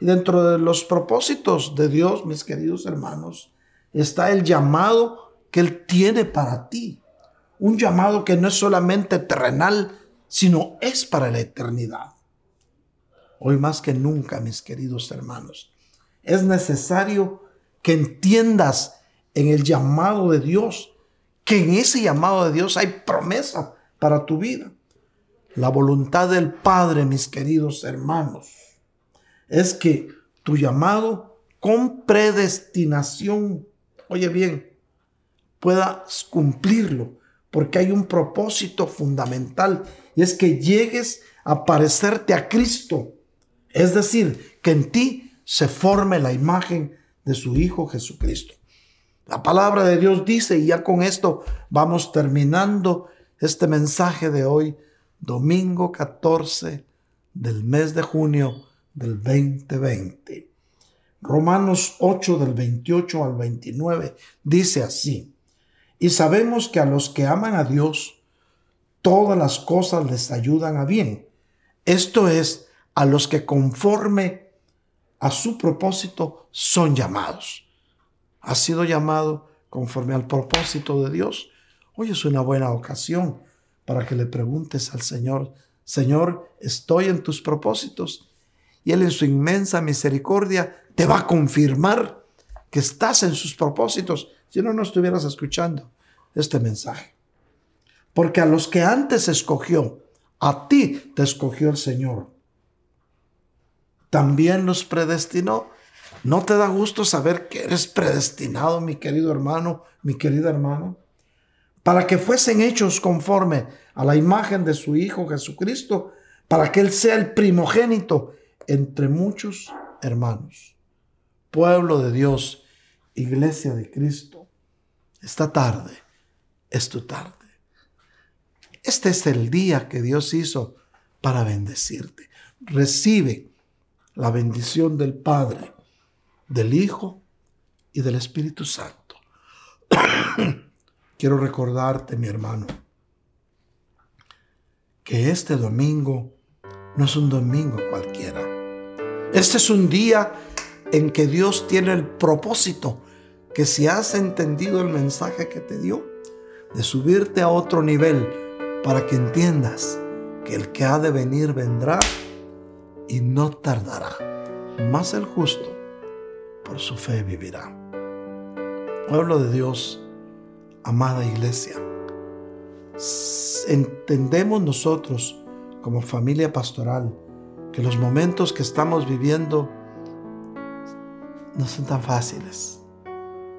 S4: Y dentro de los propósitos de Dios, mis queridos hermanos, está el llamado que Él tiene para ti. Un llamado que no es solamente terrenal, sino es para la eternidad. Hoy más que nunca, mis queridos hermanos, es necesario que entiendas en el llamado de Dios, que en ese llamado de Dios hay promesa para tu vida. La voluntad del Padre, mis queridos hermanos, es que tu llamado con predestinación, oye bien, puedas cumplirlo, porque hay un propósito fundamental y es que llegues a parecerte a Cristo, es decir, que en ti se forme la imagen de su Hijo Jesucristo. La palabra de Dios dice, y ya con esto vamos terminando este mensaje de hoy, domingo 14 del mes de junio del 2020. Romanos 8 del 28 al 29 dice así, y sabemos que a los que aman a Dios, todas las cosas les ayudan a bien. Esto es, a los que conforme a su propósito son llamados. ¿Ha sido llamado conforme al propósito de Dios? Hoy es una buena ocasión para que le preguntes al Señor, Señor, ¿estoy en tus propósitos? y Él en su inmensa misericordia te va a confirmar que estás en sus propósitos, si no, no estuvieras escuchando este mensaje. Porque a los que antes escogió, a ti te escogió el Señor. También los predestinó. ¿No te da gusto saber que eres predestinado, mi querido hermano, mi querida hermana? Para que fuesen hechos conforme a la imagen de su Hijo Jesucristo, para que Él sea el primogénito entre muchos hermanos. Pueblo de Dios, iglesia de Cristo, esta tarde es tu tarde. Este es el día que Dios hizo para bendecirte. Recibe la bendición del Padre, del Hijo y del Espíritu Santo. Quiero recordarte, mi hermano, que este domingo no es un domingo cualquiera. Este es un día en que Dios tiene el propósito que si has entendido el mensaje que te dio, de subirte a otro nivel para que entiendas que el que ha de venir vendrá y no tardará. Más el justo por su fe vivirá. Pueblo de Dios, amada iglesia, entendemos nosotros como familia pastoral, que los momentos que estamos viviendo no son tan fáciles.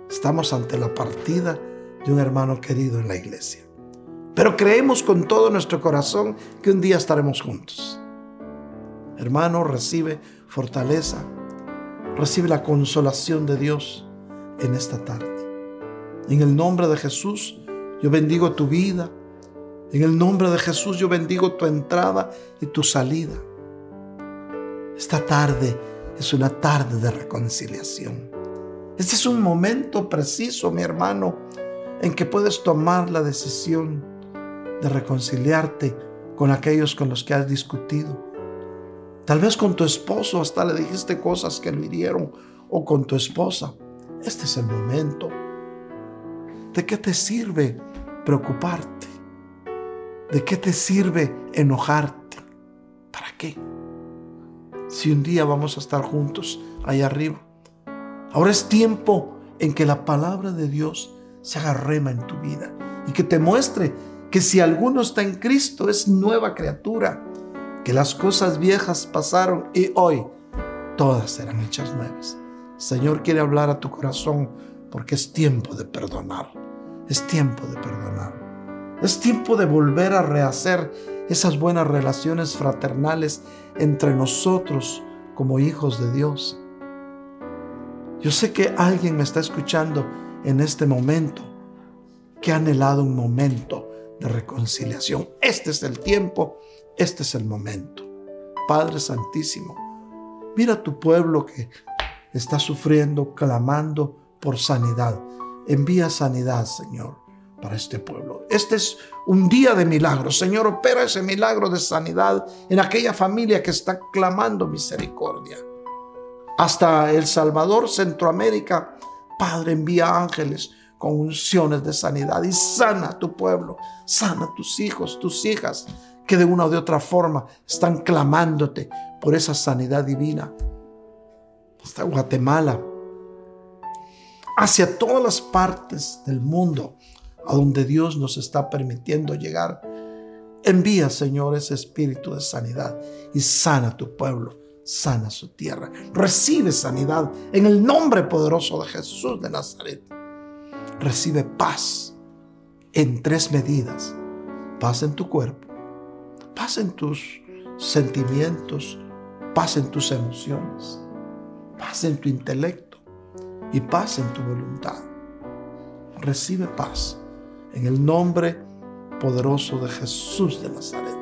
S4: Estamos ante la partida de un hermano querido en la iglesia. Pero creemos con todo nuestro corazón que un día estaremos juntos. Hermano, recibe fortaleza, recibe la consolación de Dios en esta tarde. En el nombre de Jesús, yo bendigo tu vida. En el nombre de Jesús, yo bendigo tu entrada y tu salida. Esta tarde es una tarde de reconciliación. Este es un momento preciso, mi hermano, en que puedes tomar la decisión de reconciliarte con aquellos con los que has discutido. Tal vez con tu esposo hasta le dijiste cosas que lo hirieron o con tu esposa. Este es el momento. ¿De qué te sirve preocuparte? ¿De qué te sirve enojarte? ¿Para qué? Si un día vamos a estar juntos allá arriba. Ahora es tiempo en que la palabra de Dios se haga rema en tu vida y que te muestre que si alguno está en Cristo es nueva criatura, que las cosas viejas pasaron y hoy todas serán hechas nuevas. Señor quiere hablar a tu corazón porque es tiempo de perdonar, es tiempo de perdonar, es tiempo de volver a rehacer esas buenas relaciones fraternales entre nosotros como hijos de Dios. Yo sé que alguien me está escuchando en este momento que ha anhelado un momento de reconciliación. Este es el tiempo, este es el momento. Padre Santísimo, mira tu pueblo que está sufriendo, clamando por sanidad. Envía sanidad, Señor, para este pueblo. Este es un día de milagros. Señor, opera ese milagro de sanidad en aquella familia que está clamando misericordia. Hasta El Salvador, Centroamérica, Padre, envía ángeles con unciones de sanidad y sana a tu pueblo, sana a tus hijos, tus hijas, que de una o de otra forma están clamándote por esa sanidad divina. Hasta Guatemala, hacia todas las partes del mundo a donde Dios nos está permitiendo llegar. Envía, Señor, ese espíritu de sanidad y sana tu pueblo, sana su tierra. Recibe sanidad en el nombre poderoso de Jesús de Nazaret recibe paz en tres medidas. Paz en tu cuerpo, paz en tus sentimientos, paz en tus emociones, paz en tu intelecto y paz en tu voluntad. Recibe paz en el nombre poderoso de Jesús de Nazaret.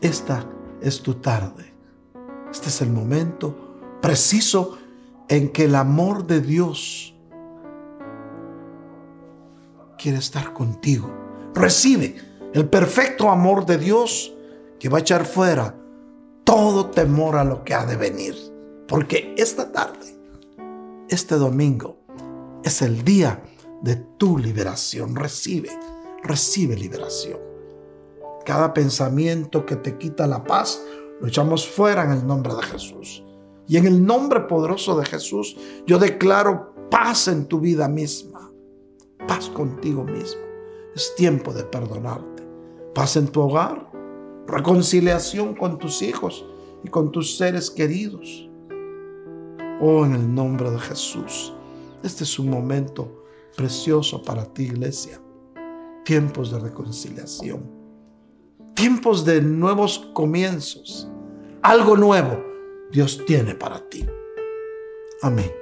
S4: Esta es tu tarde. Este es el momento preciso en que el amor de Dios quiere estar contigo. Recibe el perfecto amor de Dios que va a echar fuera todo temor a lo que ha de venir. Porque esta tarde, este domingo, es el día de tu liberación. Recibe, recibe liberación. Cada pensamiento que te quita la paz, lo echamos fuera en el nombre de Jesús. Y en el nombre poderoso de Jesús, yo declaro paz en tu vida misma paz contigo mismo. Es tiempo de perdonarte. Paz en tu hogar, reconciliación con tus hijos y con tus seres queridos. Oh, en el nombre de Jesús, este es un momento precioso para ti, iglesia. Tiempos de reconciliación. Tiempos de nuevos comienzos. Algo nuevo Dios tiene para ti. Amén.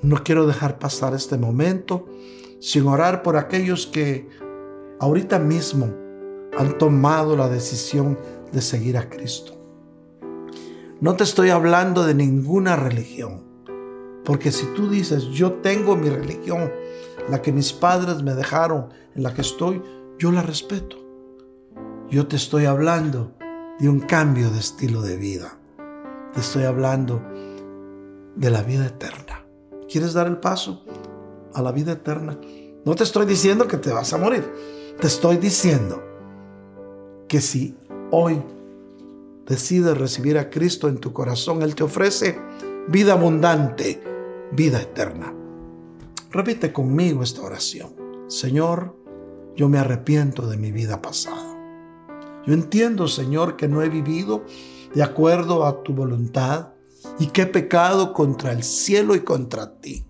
S4: No quiero dejar pasar este momento sin orar por aquellos que ahorita mismo han tomado la decisión de seguir a Cristo. No te estoy hablando de ninguna religión, porque si tú dices, yo tengo mi religión, la que mis padres me dejaron, en la que estoy, yo la respeto. Yo te estoy hablando de un cambio de estilo de vida. Te estoy hablando de la vida eterna. ¿Quieres dar el paso a la vida eterna? No te estoy diciendo que te vas a morir. Te estoy diciendo que si hoy decides recibir a Cristo en tu corazón, Él te ofrece vida abundante, vida eterna. Repite conmigo esta oración. Señor, yo me arrepiento de mi vida pasada. Yo entiendo, Señor, que no he vivido de acuerdo a tu voluntad, y que he pecado contra el cielo y contra ti.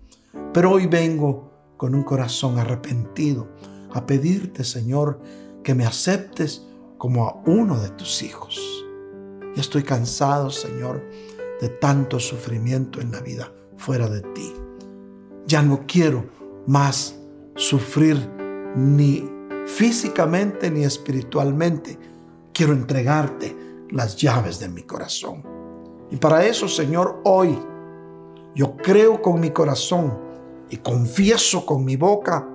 S4: Pero hoy vengo con un corazón arrepentido a pedirte, Señor, que me aceptes como a uno de tus hijos. Y estoy cansado, Señor, de tanto sufrimiento en la vida fuera de ti. Ya no quiero más sufrir ni físicamente ni espiritualmente. Quiero entregarte las llaves de mi corazón. Y para eso, Señor, hoy yo creo con mi corazón y confieso con mi boca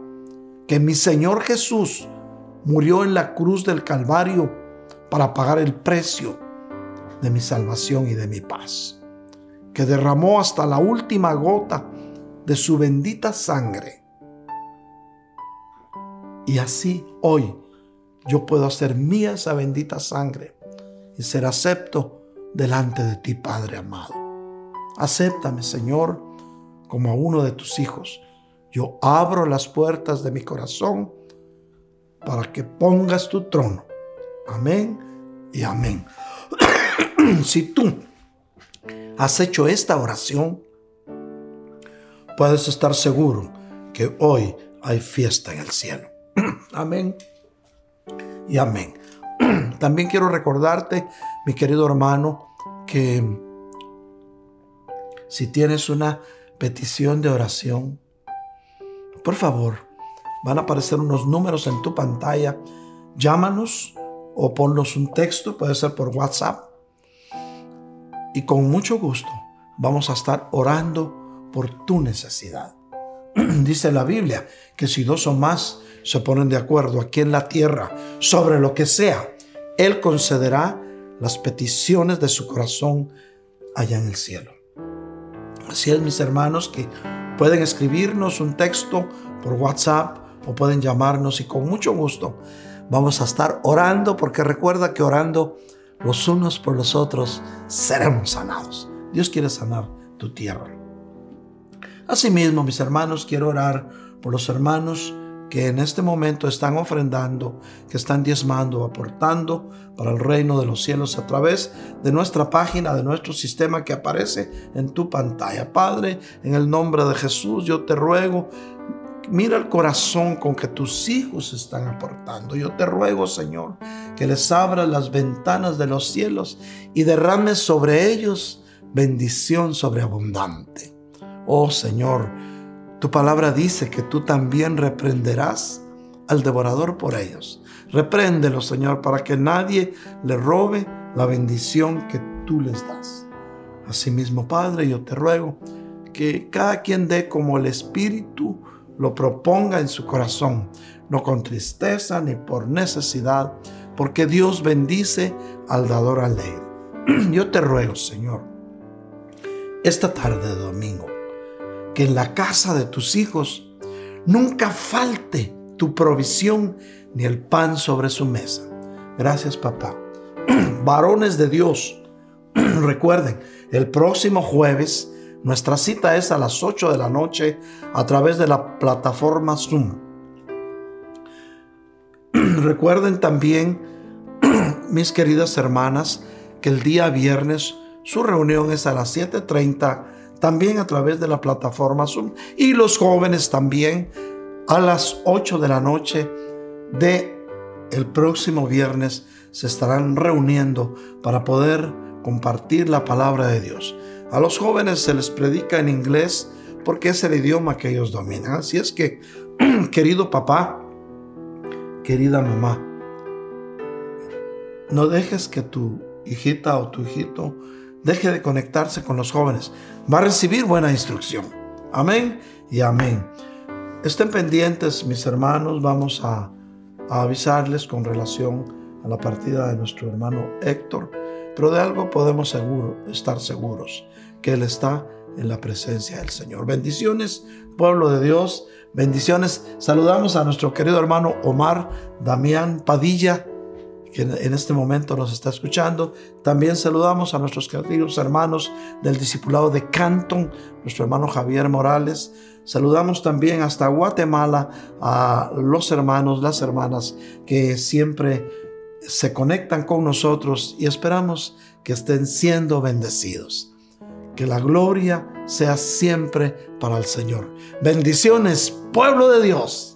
S4: que mi Señor Jesús murió en la cruz del Calvario para pagar el precio de mi salvación y de mi paz, que derramó hasta la última gota de su bendita sangre. Y así hoy yo puedo hacer mía esa bendita sangre y ser acepto delante de ti, Padre amado. Acéptame, Señor, como a uno de tus hijos. Yo abro las puertas de mi corazón para que pongas tu trono. Amén y amén. si tú has hecho esta oración, puedes estar seguro que hoy hay fiesta en el cielo. amén y amén. También quiero recordarte, mi querido hermano, que si tienes una petición de oración, por favor, van a aparecer unos números en tu pantalla. Llámanos o ponnos un texto, puede ser por WhatsApp. Y con mucho gusto vamos a estar orando por tu necesidad. Dice la Biblia que si dos o más se ponen de acuerdo aquí en la tierra sobre lo que sea, Él concederá las peticiones de su corazón allá en el cielo. Así es, mis hermanos, que pueden escribirnos un texto por WhatsApp o pueden llamarnos y con mucho gusto vamos a estar orando porque recuerda que orando los unos por los otros seremos sanados. Dios quiere sanar tu tierra. Asimismo, mis hermanos, quiero orar por los hermanos que en este momento están ofrendando, que están diezmando, aportando para el reino de los cielos a través de nuestra página, de nuestro sistema que aparece en tu pantalla. Padre, en el nombre de Jesús, yo te ruego Mira el corazón con que tus hijos están aportando. Yo te ruego, Señor, que les abra las ventanas de los cielos y derrame sobre ellos bendición sobreabundante. Oh Señor, tu palabra dice que tú también reprenderás al devorador por ellos. Repréndelo, Señor, para que nadie le robe la bendición que tú les das. Asimismo, Padre, yo te ruego que cada quien dé como el Espíritu lo proponga en su corazón, no con tristeza ni por necesidad, porque Dios bendice al dador alegre. Yo te ruego, Señor, esta tarde de domingo, que en la casa de tus hijos nunca falte tu provisión ni el pan sobre su mesa. Gracias, papá. Varones de Dios, recuerden, el próximo jueves nuestra cita es a las 8 de la noche a través de la plataforma Zoom. Recuerden también, mis queridas hermanas, que el día viernes su reunión es a las 7.30, también a través de la plataforma Zoom. Y los jóvenes también a las 8 de la noche de el próximo viernes se estarán reuniendo para poder compartir la palabra de Dios. A los jóvenes se les predica en inglés porque es el idioma que ellos dominan. Así es que, querido papá, querida mamá, no dejes que tu hijita o tu hijito deje de conectarse con los jóvenes. Va a recibir buena instrucción. Amén y amén. Estén pendientes, mis hermanos. Vamos a, avisarles con relación a la partida de nuestro hermano Héctor. Pero de algo podemos estar seguros que Él está en la presencia del Señor. Bendiciones, pueblo de Dios. Bendiciones. Saludamos a nuestro querido hermano Omar Damián Padilla, que en este momento nos está escuchando. También saludamos a nuestros queridos hermanos del discipulado de Canton, nuestro hermano Javier Morales. Saludamos también hasta Guatemala a los hermanos, las hermanas que siempre se conectan con nosotros y esperamos que estén siendo bendecidos. que la gloria sea siempre para el Señor. Bendiciones, pueblo de Dios.